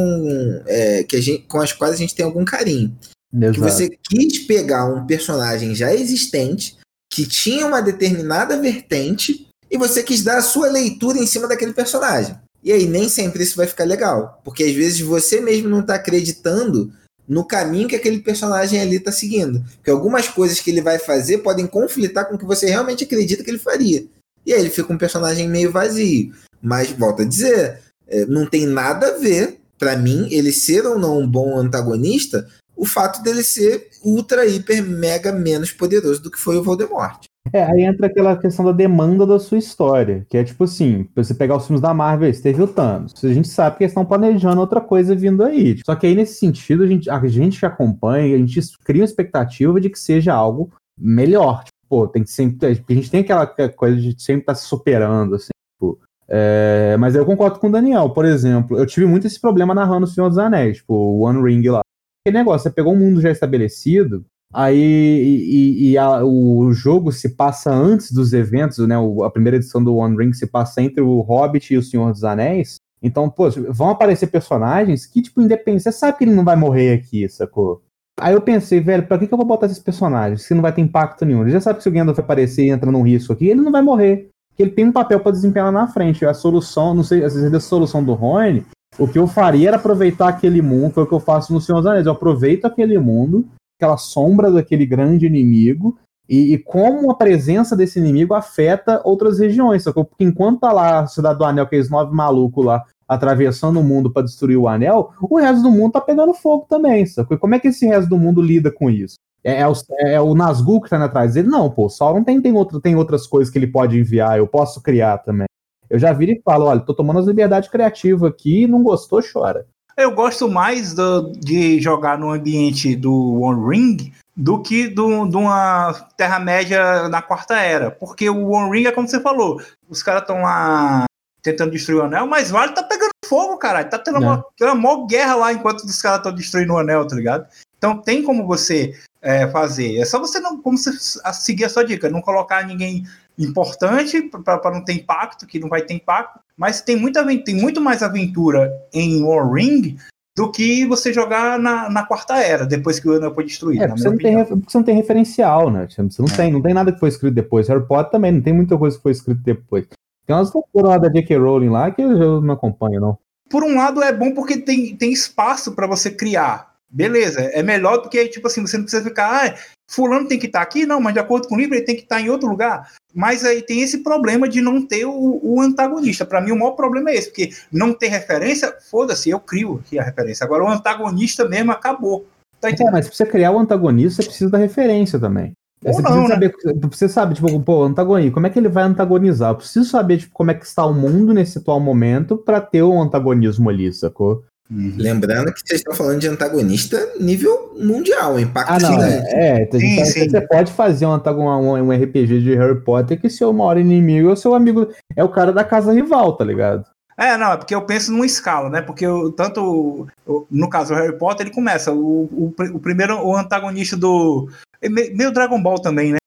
É, que a gente, com as quais a gente tem algum carinho. Exato. Que você quis pegar um personagem já existente, que tinha uma determinada vertente, e você quis dar a sua leitura em cima daquele personagem. E aí nem sempre isso vai ficar legal. Porque às vezes você mesmo não está acreditando no caminho que aquele personagem ali está seguindo. Porque algumas coisas que ele vai fazer podem conflitar com o que você realmente acredita que ele faria. E aí ele fica um personagem meio vazio. Mas, volto a dizer, é, não tem nada a ver, para mim, ele ser ou não um bom antagonista, o fato dele ser ultra, hiper, mega menos poderoso do que foi o Voldemort. É, aí entra aquela questão da demanda da sua história, que é tipo assim, você pegar os filmes da Marvel, teve o Thanos. A gente sabe que eles estão planejando outra coisa vindo aí. Só que aí, nesse sentido, a gente, a gente que acompanha, a gente cria uma expectativa de que seja algo melhor. Tipo, pô, tem que sempre. A gente tem aquela coisa de sempre estar tá se superando, assim, tipo. É, mas eu concordo com o Daniel, por exemplo, eu tive muito esse problema narrando o Senhor dos Anéis, tipo, o One Ring lá. Aquele negócio, você pegou um mundo já estabelecido, Aí e, e a, o jogo se passa antes dos eventos, né? O, a primeira edição do One Ring se passa entre o Hobbit e o Senhor dos Anéis. Então, pô, vão aparecer personagens que, tipo, independente, você sabe que ele não vai morrer aqui, sacou? Aí eu pensei, velho, pra que, que eu vou botar esses personagens se não vai ter impacto nenhum? Ele já sabe que se o Gandalf aparecer e entra num risco aqui, ele não vai morrer. Porque ele tem um papel para desempenhar na frente. A solução, não sei, às vezes a solução do Rony, o que eu faria era aproveitar aquele mundo, foi o que eu faço no Senhor dos Anéis. Eu aproveito aquele mundo aquela sombra daquele grande inimigo e, e, como a presença desse inimigo afeta outras regiões. Porque enquanto tá lá a cidade do Anel, aqueles nove malucos lá atravessando o mundo para destruir o Anel, o resto do mundo tá pegando fogo também. Sacou? Como é que esse resto do mundo lida com isso? É, é, o, é o Nazgûl que tá atrás dele? Não, pô, o Sauron tem, tem, outro, tem outras coisas que ele pode enviar, eu posso criar também. Eu já viro e falo, olha, tô tomando as liberdades criativas aqui, não gostou, chora. Eu gosto mais do, de jogar no ambiente do One Ring do que de uma Terra-média na Quarta Era. Porque o One Ring é como você falou, os caras estão lá tentando destruir o anel, mas Vale tá pegando fogo, caralho. Tá tendo uma, uma maior guerra lá enquanto os caras estão destruindo o anel, tá ligado? Então tem como você é, fazer. É só você não como você seguir a sua dica, não colocar ninguém importante para não ter impacto, que não vai ter impacto, mas tem, muita, tem muito mais aventura em War Ring do que você jogar na, na quarta era, depois que o Anel foi destruído. É, porque você, não tem, você não tem referencial, né? Você não, é. tem, não tem nada que foi escrito depois. Harry Potter também não tem muita coisa que foi escrito depois. Tem umas loucuras lá da J.K. Rowling lá que eu não acompanho, não. Por um lado é bom porque tem, tem espaço para você criar. Beleza, é melhor do que, tipo assim, você não precisa ficar, ah, fulano tem que estar tá aqui, não, mas de acordo com o livro ele tem que estar tá em outro lugar. Mas aí tem esse problema de não ter o, o antagonista. Para mim, o maior problema é esse, porque não ter referência, foda-se, eu crio aqui a referência. Agora, o antagonista mesmo acabou. Tá é, mas pra você criar o antagonista, você precisa da referência também. É, você, precisa né? saber, você sabe, tipo, pô, antagonista, como é que ele vai antagonizar? Eu preciso saber, tipo, como é que está o mundo nesse atual momento para ter um antagonismo ali, sacou? Uhum. Lembrando que vocês estão falando de antagonista nível mundial, impacto ah, não, gigante. É, é sim, sim. você pode fazer um, um, um RPG de Harry Potter que seu maior inimigo é o seu amigo, é o cara da casa rival, tá ligado? É, não, é porque eu penso numa escala, né? Porque eu, tanto, no caso, o Harry Potter, ele começa, o, o, o primeiro, o antagonista do... Meio Dragon Ball também, né?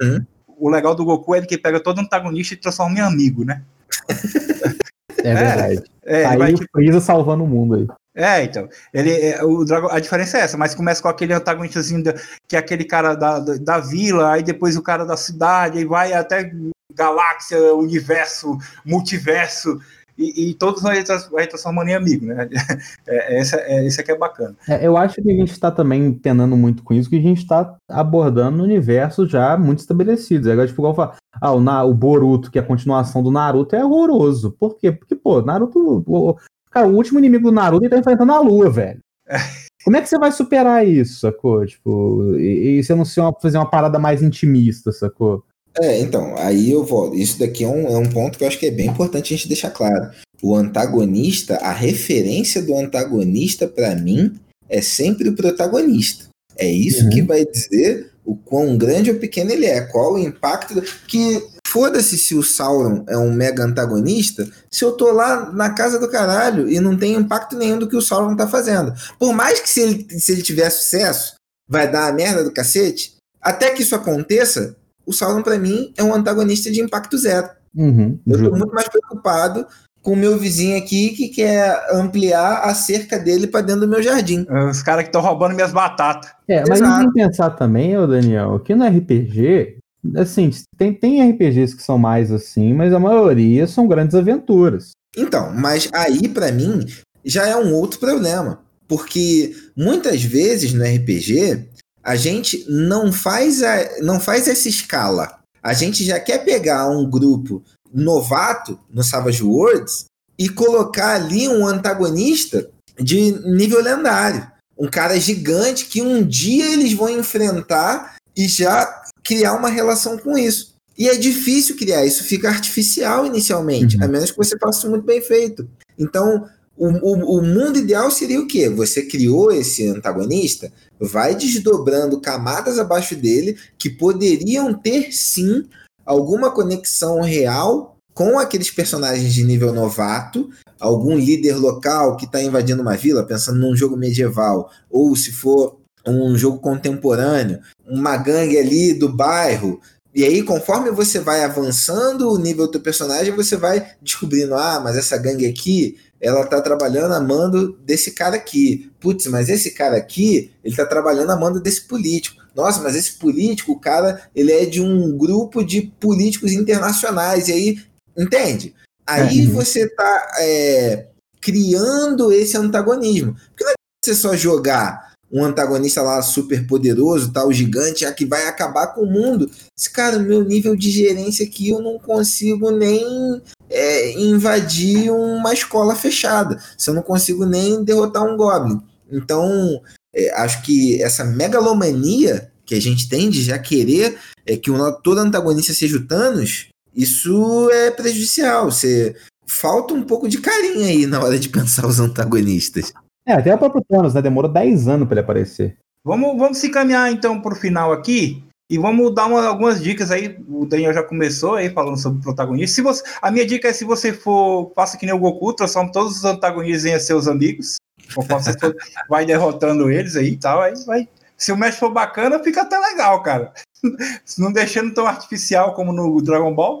Uhum. O legal do Goku é que pega todo antagonista e transforma em amigo, né? É verdade. É, é aí o Freeza salvando o mundo aí. É, então. Ele, é, o Dragon, a diferença é essa, mas começa com aquele antagonistazinho da, que é aquele cara da, da, da, vila, aí depois o cara da cidade, aí vai até galáxia, universo, multiverso, e, e todos vai, vai transformando em amigo, né? É, é, esse, é, esse aqui é bacana. É, eu acho que a gente está também penando muito com isso, que a gente está abordando universos já muito estabelecidos. Agora, tipo, igual falar, ah, o, Na, o Boruto, que é a continuação do Naruto, é horroroso. Por quê? Porque, pô, Naruto. O, cara, o último inimigo do Naruto ele tá enfrentando a lua, velho. Como é que você vai superar isso, sacou? Tipo, e, e você não se fazer uma parada mais intimista, sacou? É, então, aí eu vou. Isso daqui é um, é um ponto que eu acho que é bem importante a gente deixar claro. O antagonista, a referência do antagonista, para mim, é sempre o protagonista. É isso uhum. que vai dizer o quão grande ou pequeno ele é, qual o impacto. Que foda-se se o Sauron é um mega antagonista, se eu tô lá na casa do caralho e não tem impacto nenhum do que o Sauron tá fazendo. Por mais que se ele, se ele tiver sucesso, vai dar a merda do cacete, até que isso aconteça, o Sauron, para mim, é um antagonista de impacto zero. Uhum, eu tô muito mais preocupado com o meu vizinho aqui que quer ampliar a cerca dele para dentro do meu jardim. Os caras que estão roubando minhas batatas. É, mas Exato. tem que pensar também, ô Daniel, que no RPG, assim, tem, tem RPGs que são mais assim, mas a maioria são grandes aventuras. Então, mas aí para mim já é um outro problema, porque muitas vezes no RPG a gente não faz, a, não faz essa escala. A gente já quer pegar um grupo novato no Savage Worlds e colocar ali um antagonista de nível lendário. Um cara gigante que um dia eles vão enfrentar e já criar uma relação com isso. E é difícil criar, isso fica artificial inicialmente, uhum. a menos que você faça muito bem feito. Então, o, o, o, mundo ideal seria o quê? Você criou esse antagonista, vai desdobrando camadas abaixo dele que poderiam ter sim alguma conexão real com aqueles personagens de nível novato, algum líder local que está invadindo uma vila, pensando num jogo medieval, ou se for um jogo contemporâneo, uma gangue ali do bairro. E aí, conforme você vai avançando o nível do personagem, você vai descobrindo: ah, mas essa gangue aqui ela tá trabalhando a mando desse cara aqui. Putz, mas esse cara aqui, ele tá trabalhando a mando desse político. Nossa, mas esse político, o cara, ele é de um grupo de políticos internacionais. E aí, entende? Aí uhum. você tá é, criando esse antagonismo. Porque não é você só jogar um antagonista lá super poderoso, tal, gigante, a que vai acabar com o mundo. Esse cara, meu nível de gerência aqui, eu não consigo nem é, invadir uma escola fechada. Se eu não consigo nem derrotar um Goblin. Então, é, acho que essa megalomania que a gente tem de já querer é que o, todo antagonista seja o Thanos, isso é prejudicial. Você falta um pouco de carinho aí na hora de pensar os antagonistas. É, até o próprio Thanos, né? Demorou 10 anos para ele aparecer. Vamos, vamos se caminhar então para o final aqui. E vamos dar uma, algumas dicas aí. O Daniel já começou aí falando sobre o protagonista. Se você, a minha dica é se você for, faça que nem o Goku, transforma todos os antagonistas em seus amigos. Você vai derrotando eles aí e tal. Aí vai. Se o match for bacana, fica até legal, cara. Não deixando tão artificial como no Dragon Ball.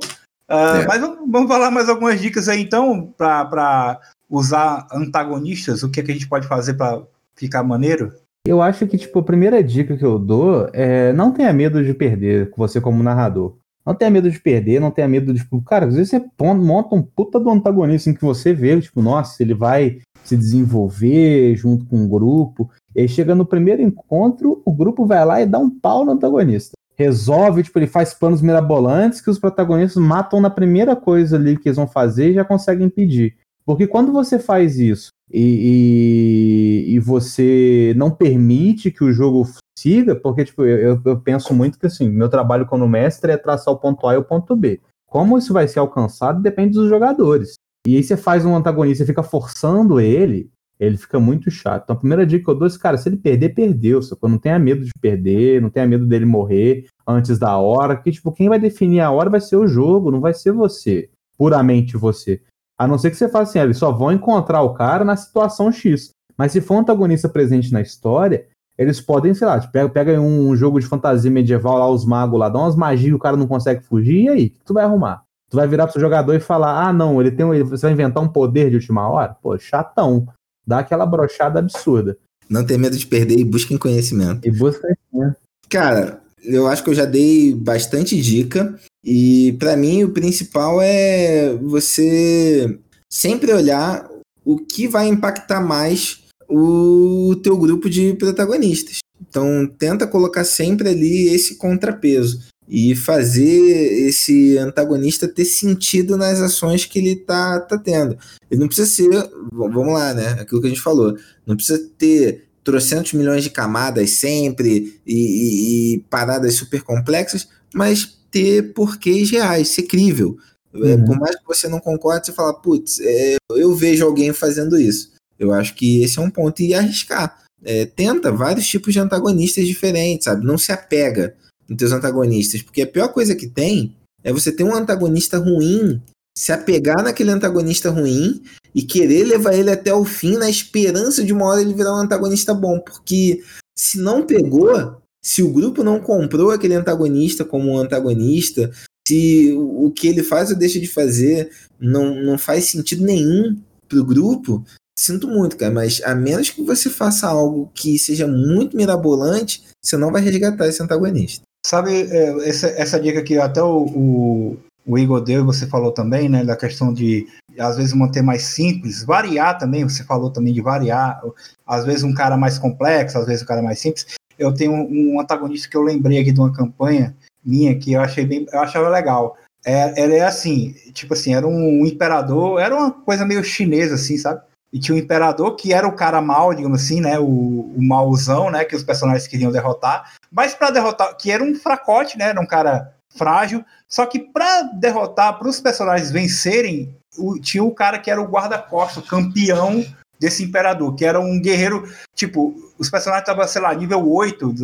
Uh, é. Mas vamos, vamos, falar mais algumas dicas aí então, para usar antagonistas. O que, é que a gente pode fazer para ficar maneiro? Eu acho que, tipo, a primeira dica que eu dou é não tenha medo de perder, você como narrador. Não tenha medo de perder, não tenha medo de, tipo, cara, às vezes você monta um puta do antagonista em que você vê, tipo, nossa, ele vai se desenvolver junto com um grupo. E aí chega no primeiro encontro, o grupo vai lá e dá um pau no antagonista. Resolve, tipo, ele faz planos mirabolantes que os protagonistas matam na primeira coisa ali que eles vão fazer e já conseguem impedir. Porque quando você faz isso e, e, e, você não permite que o jogo siga, porque tipo, eu, eu penso muito que assim, meu trabalho como mestre é traçar o ponto A e o ponto B. Como isso vai ser alcançado depende dos jogadores. E aí você faz um antagonista e fica forçando ele, ele fica muito chato. Então a primeira dica que eu dou é, cara, se ele perder, perdeu. Só não tenha medo de perder, não tenha medo dele morrer antes da hora, que tipo, quem vai definir a hora vai ser o jogo, não vai ser você, puramente você. A não ser que você faça assim, ah, eles só vão encontrar o cara na situação X. Mas se for um antagonista presente na história, eles podem, sei lá, pega, pega um jogo de fantasia medieval lá, os magos lá, dá umas magias e o cara não consegue fugir, e aí? O que tu vai arrumar? Tu vai virar pro seu jogador e falar, ah, não, ele tem um, você vai inventar um poder de última hora? Pô, chatão. Dá aquela brochada absurda. Não ter medo de perder e busquem conhecimento. E busca conhecimento. Cara, eu acho que eu já dei bastante dica. E para mim o principal é você sempre olhar o que vai impactar mais o teu grupo de protagonistas. Então tenta colocar sempre ali esse contrapeso e fazer esse antagonista ter sentido nas ações que ele tá, tá tendo. Ele não precisa ser, vamos lá, né? Aquilo que a gente falou, não precisa ter trocentos milhões de camadas sempre e, e, e paradas super complexas, mas ter porquês reais, ser crível. É, uhum. Por mais que você não concorde, você fala, putz, é, eu vejo alguém fazendo isso. Eu acho que esse é um ponto. E arriscar. É, tenta vários tipos de antagonistas diferentes, sabe? Não se apega nos teus antagonistas. Porque a pior coisa que tem é você ter um antagonista ruim, se apegar naquele antagonista ruim e querer levar ele até o fim na esperança de uma hora ele virar um antagonista bom. Porque se não pegou, se o grupo não comprou aquele antagonista como um antagonista, se o que ele faz ou deixa de fazer não, não faz sentido nenhum pro grupo, sinto muito, cara, mas a menos que você faça algo que seja muito mirabolante, você não vai resgatar esse antagonista. Sabe, é, essa, essa dica que até o, o, o Igor deu, você falou também, né, da questão de às vezes manter mais simples, variar também, você falou também de variar, às vezes um cara mais complexo, às vezes um cara mais simples eu tenho um, antagonista que eu lembrei aqui de uma campanha minha que eu achei bem, eu achava legal. É, ela é assim, tipo assim, era um, um imperador, era uma coisa meio chinesa, assim, sabe? E tinha um imperador que era o cara mal, digamos assim, né? O, o mauzão, né? Que os personagens queriam derrotar. Mas para derrotar, que era um fracote, né? Era um cara frágil. Só que para derrotar, para os personagens vencerem, o, tinha o cara que era o guarda-costas, o campeão desse imperador, que era um guerreiro, tipo, os personagens estavam, sei lá, nível 8,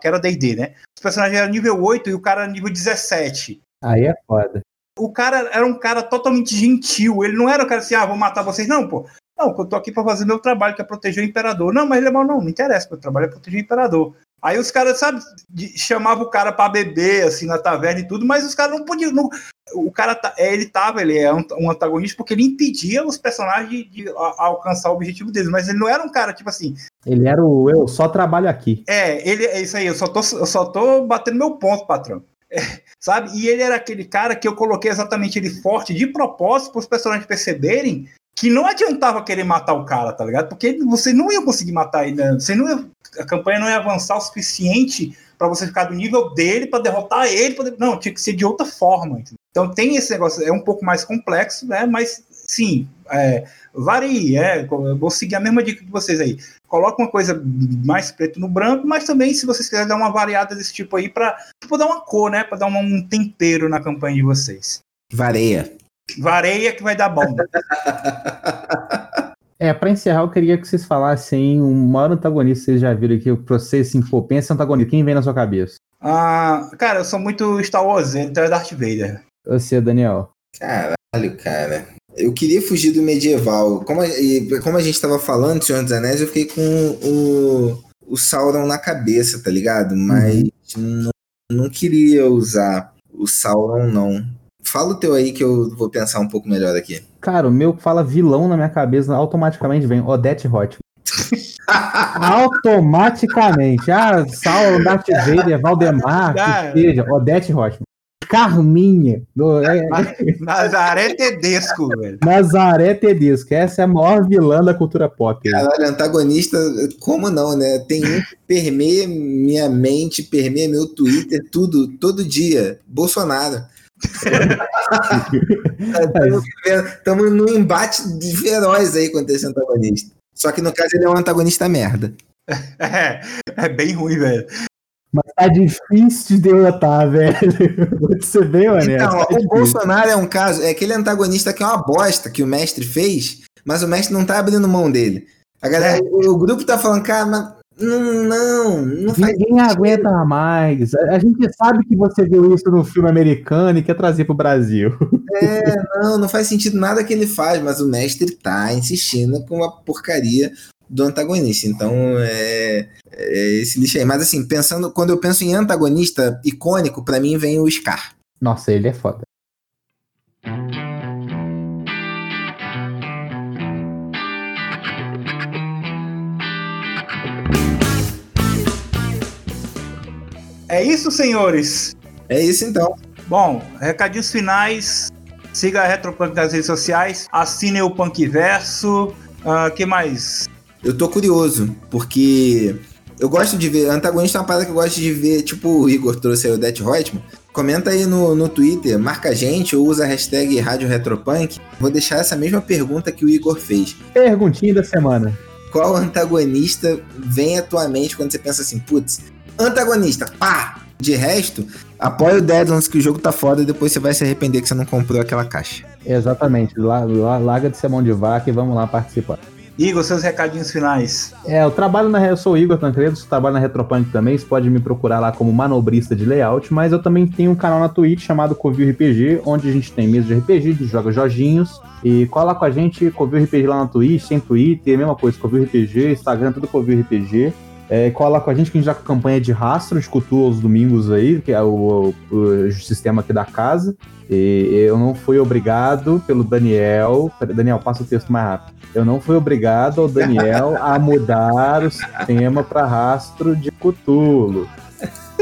que era D&D, né? Os personagens eram nível 8 e o cara era nível 17. Aí é foda. O cara era um cara totalmente gentil, ele não era o cara assim, ah, vou matar vocês, não, pô. Não, eu tô aqui para fazer meu trabalho, que é proteger o imperador. Não, mas ele é mal, não, não interessa, meu trabalho é proteger o imperador. Aí os caras, sabe, chamavam o cara para beber, assim, na taverna e tudo, mas os caras não podiam. Não, o cara, tá, é, ele tava, ele é um antagonista porque ele impedia os personagens de, de alcançar o objetivo deles, mas ele não era um cara, tipo assim. Ele era o eu só trabalho aqui. É, ele é isso aí, eu só tô, eu só tô batendo meu ponto, patrão. É, sabe? E ele era aquele cara que eu coloquei exatamente ele forte de propósito para os personagens perceberem que não adiantava querer matar o cara, tá ligado? Porque você não ia conseguir matar ele, né? você não ia, a campanha não ia avançar o suficiente para você ficar do nível dele para derrotar ele, pra, não, tinha que ser de outra forma. Então tem esse negócio, é um pouco mais complexo, né? Mas sim, é, varie, é, vou seguir a mesma dica que vocês aí. Coloca uma coisa mais preto no branco, mas também se vocês quiserem dar uma variada desse tipo aí para dar uma cor, né? Para dar um tempero na campanha de vocês. Vareia. Vareia que vai dar bom. É, pra encerrar, eu queria que vocês falassem o maior antagonista que vocês já viram aqui, pra vocês, assim, pô, pensa antagonista, quem vem na sua cabeça? Ah, cara, eu sou muito Star Wars, então é Darth Vader. Você, Daniel? Caralho, cara. Eu queria fugir do medieval. Como a, como a gente tava falando, Senhor dos Anéis, eu fiquei com o, o Sauron na cabeça, tá ligado? Mas uhum. não, não queria usar o Sauron, não. Fala o teu aí que eu vou pensar um pouco melhor aqui. Cara, o meu que fala vilão na minha cabeça automaticamente vem Odette Hotman. automaticamente. Ah, Saulo, Darth Vader, Valdemar, que seja, Odette Hotman. Carminha. Do, é, Nazaré Tedesco, velho. Nazaré Tedesco. Essa é a maior vilã da cultura pop. Caralho, antagonista, como não, né? Tem um que permeia minha mente, permeia meu Twitter, tudo, todo dia. Bolsonaro. Estamos num embate de feroz aí contra esse antagonista. Só que no caso ele é um antagonista merda. É, é bem ruim, velho. Mas tá difícil de derrotar, velho. Vou ser bem honesto. Então, tá o difícil. Bolsonaro é um caso, é aquele antagonista que é uma bosta que o mestre fez, mas o mestre não tá abrindo mão dele. A galera, o, o grupo tá falando, cara, mas não, não, não faz Ninguém aguenta mais. A gente sabe que você viu isso no filme americano e quer trazer pro Brasil. É, não, não faz sentido nada que ele faz, mas o mestre tá insistindo com a porcaria do antagonista. Então, é, é esse lixo aí. Mas assim, pensando, quando eu penso em antagonista icônico, pra mim vem o Scar. Nossa, ele é foda. É isso, senhores. É isso então. Bom, recadinhos finais. Siga a Retropunk nas redes sociais. Assine o Punkverso. O que mais? Eu tô curioso, porque eu gosto de ver. Antagonista é uma parada que eu gosto de ver, tipo o Igor trouxe aí o Det Reutemann. Comenta aí no, no Twitter, marca a gente ou usa a hashtag Rádio Retropunk. Vou deixar essa mesma pergunta que o Igor fez. Perguntinha da semana. Qual antagonista vem à tua mente quando você pensa assim, putz, antagonista, pá! De resto, apoia o Deadlands que o jogo tá foda e depois você vai se arrepender que você não comprou aquela caixa. Exatamente. Lá, lá, larga de ser mão de vaca e vamos lá participar. Igor, seus recadinhos finais. É, eu trabalho na. Eu sou o Igor Tancredo, trabalho na Retropunk também. Você pode me procurar lá como manobrista de layout, mas eu também tenho um canal na Twitch chamado Covil RPG, onde a gente tem mesa de RPG, de joga Jorginhos. E cola com a gente, Covil RPG lá na Twitch, tem Twitter, mesma coisa, Covil RPG, Instagram, tudo Covil RPG. É, cola com a gente que a gente já com campanha de rastro de cultura aos domingos aí, que é o, o- o sistema aqui da casa. E eu não fui obrigado pelo Daniel. Daniel, passa o texto mais rápido. Eu não fui obrigado ao Daniel a mudar o sistema para rastro de Cutulo.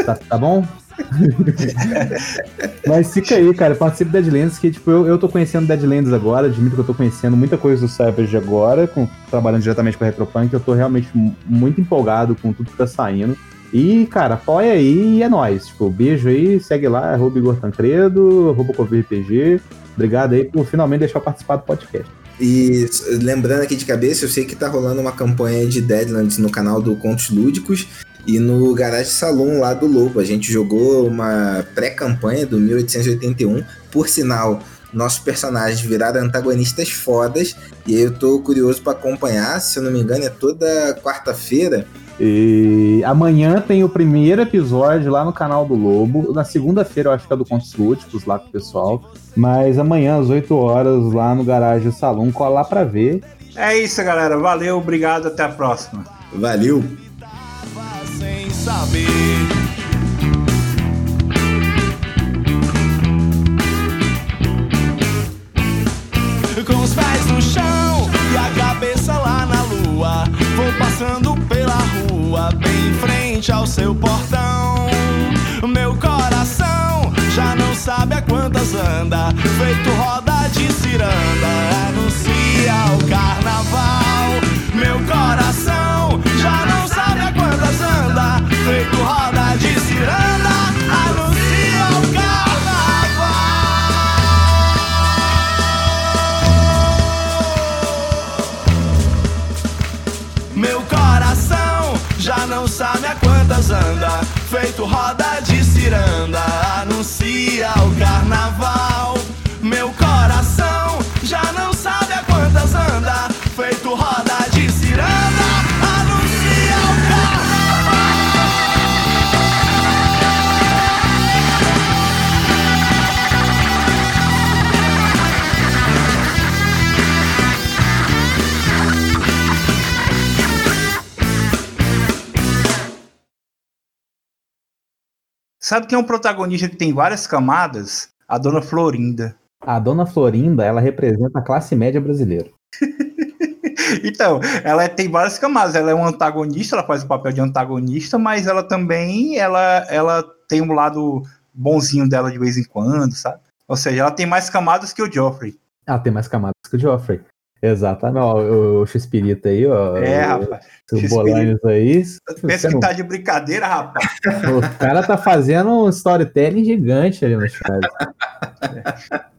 Tá, tá bom? Mas fica aí, cara. Participe do Deadlands, que tipo, eu, eu tô conhecendo Deadlands agora. Admito que eu tô conhecendo muita coisa do Savage agora, com, trabalhando diretamente com a Retropunk. Eu tô realmente mu- muito empolgado com tudo que tá saindo. E, cara, apoia aí e é nóis. Tipo, beijo aí, segue lá, arroba Igor Tancredo, arroba RPG. Obrigado aí por finalmente deixar eu participar do podcast. E lembrando aqui de cabeça, eu sei que tá rolando uma campanha de Deadlands no canal do Contos Lúdicos e no Garage Saloon lá do Lobo. A gente jogou uma pré-campanha do 1881. Por sinal, nossos personagens viraram antagonistas fodas. E aí eu tô curioso pra acompanhar. Se eu não me engano, é toda quarta-feira. E amanhã tem o primeiro episódio lá no canal do Lobo. Na segunda-feira eu acho que é do Contos Lúdicos lá com o pessoal. Mas amanhã às 8 horas lá no Garagem Salão, cola lá pra ver. É isso, galera. Valeu, obrigado, até a próxima. Valeu! Saber. Com os pés no chão e a cabeça lá na lua, vou passando pela rua, bem em frente ao seu portão. Meu coração já não sabe a quantas anda, feito roda de ciranda, anuncia o carnaval. Meu coração já não feito roda de ciranda, anuncia o carnaval. Meu coração já não sabe a quantas anda, feito roda de ciranda, anuncia o carnaval. Sabe quem é um protagonista que tem várias camadas? A dona Florinda. A dona Florinda, ela representa a classe média brasileira. Então, ela é- tem várias camadas. Ela é um antagonista, ela faz o papel de antagonista, mas ela também ela, ela tem um lado bonzinho dela de vez em quando, sabe? Ou seja, ela tem mais camadas que o Joffrey. Ela tem mais camadas que o Joffrey. Exatamente. Ó, o, X-Pirita aí, ó. É, rapaz. O X-Pirita. Bolanhos aí. Pensa que não- tá de brincadeira, rapaz. O cara tá fazendo um storytelling gigante ali no chat.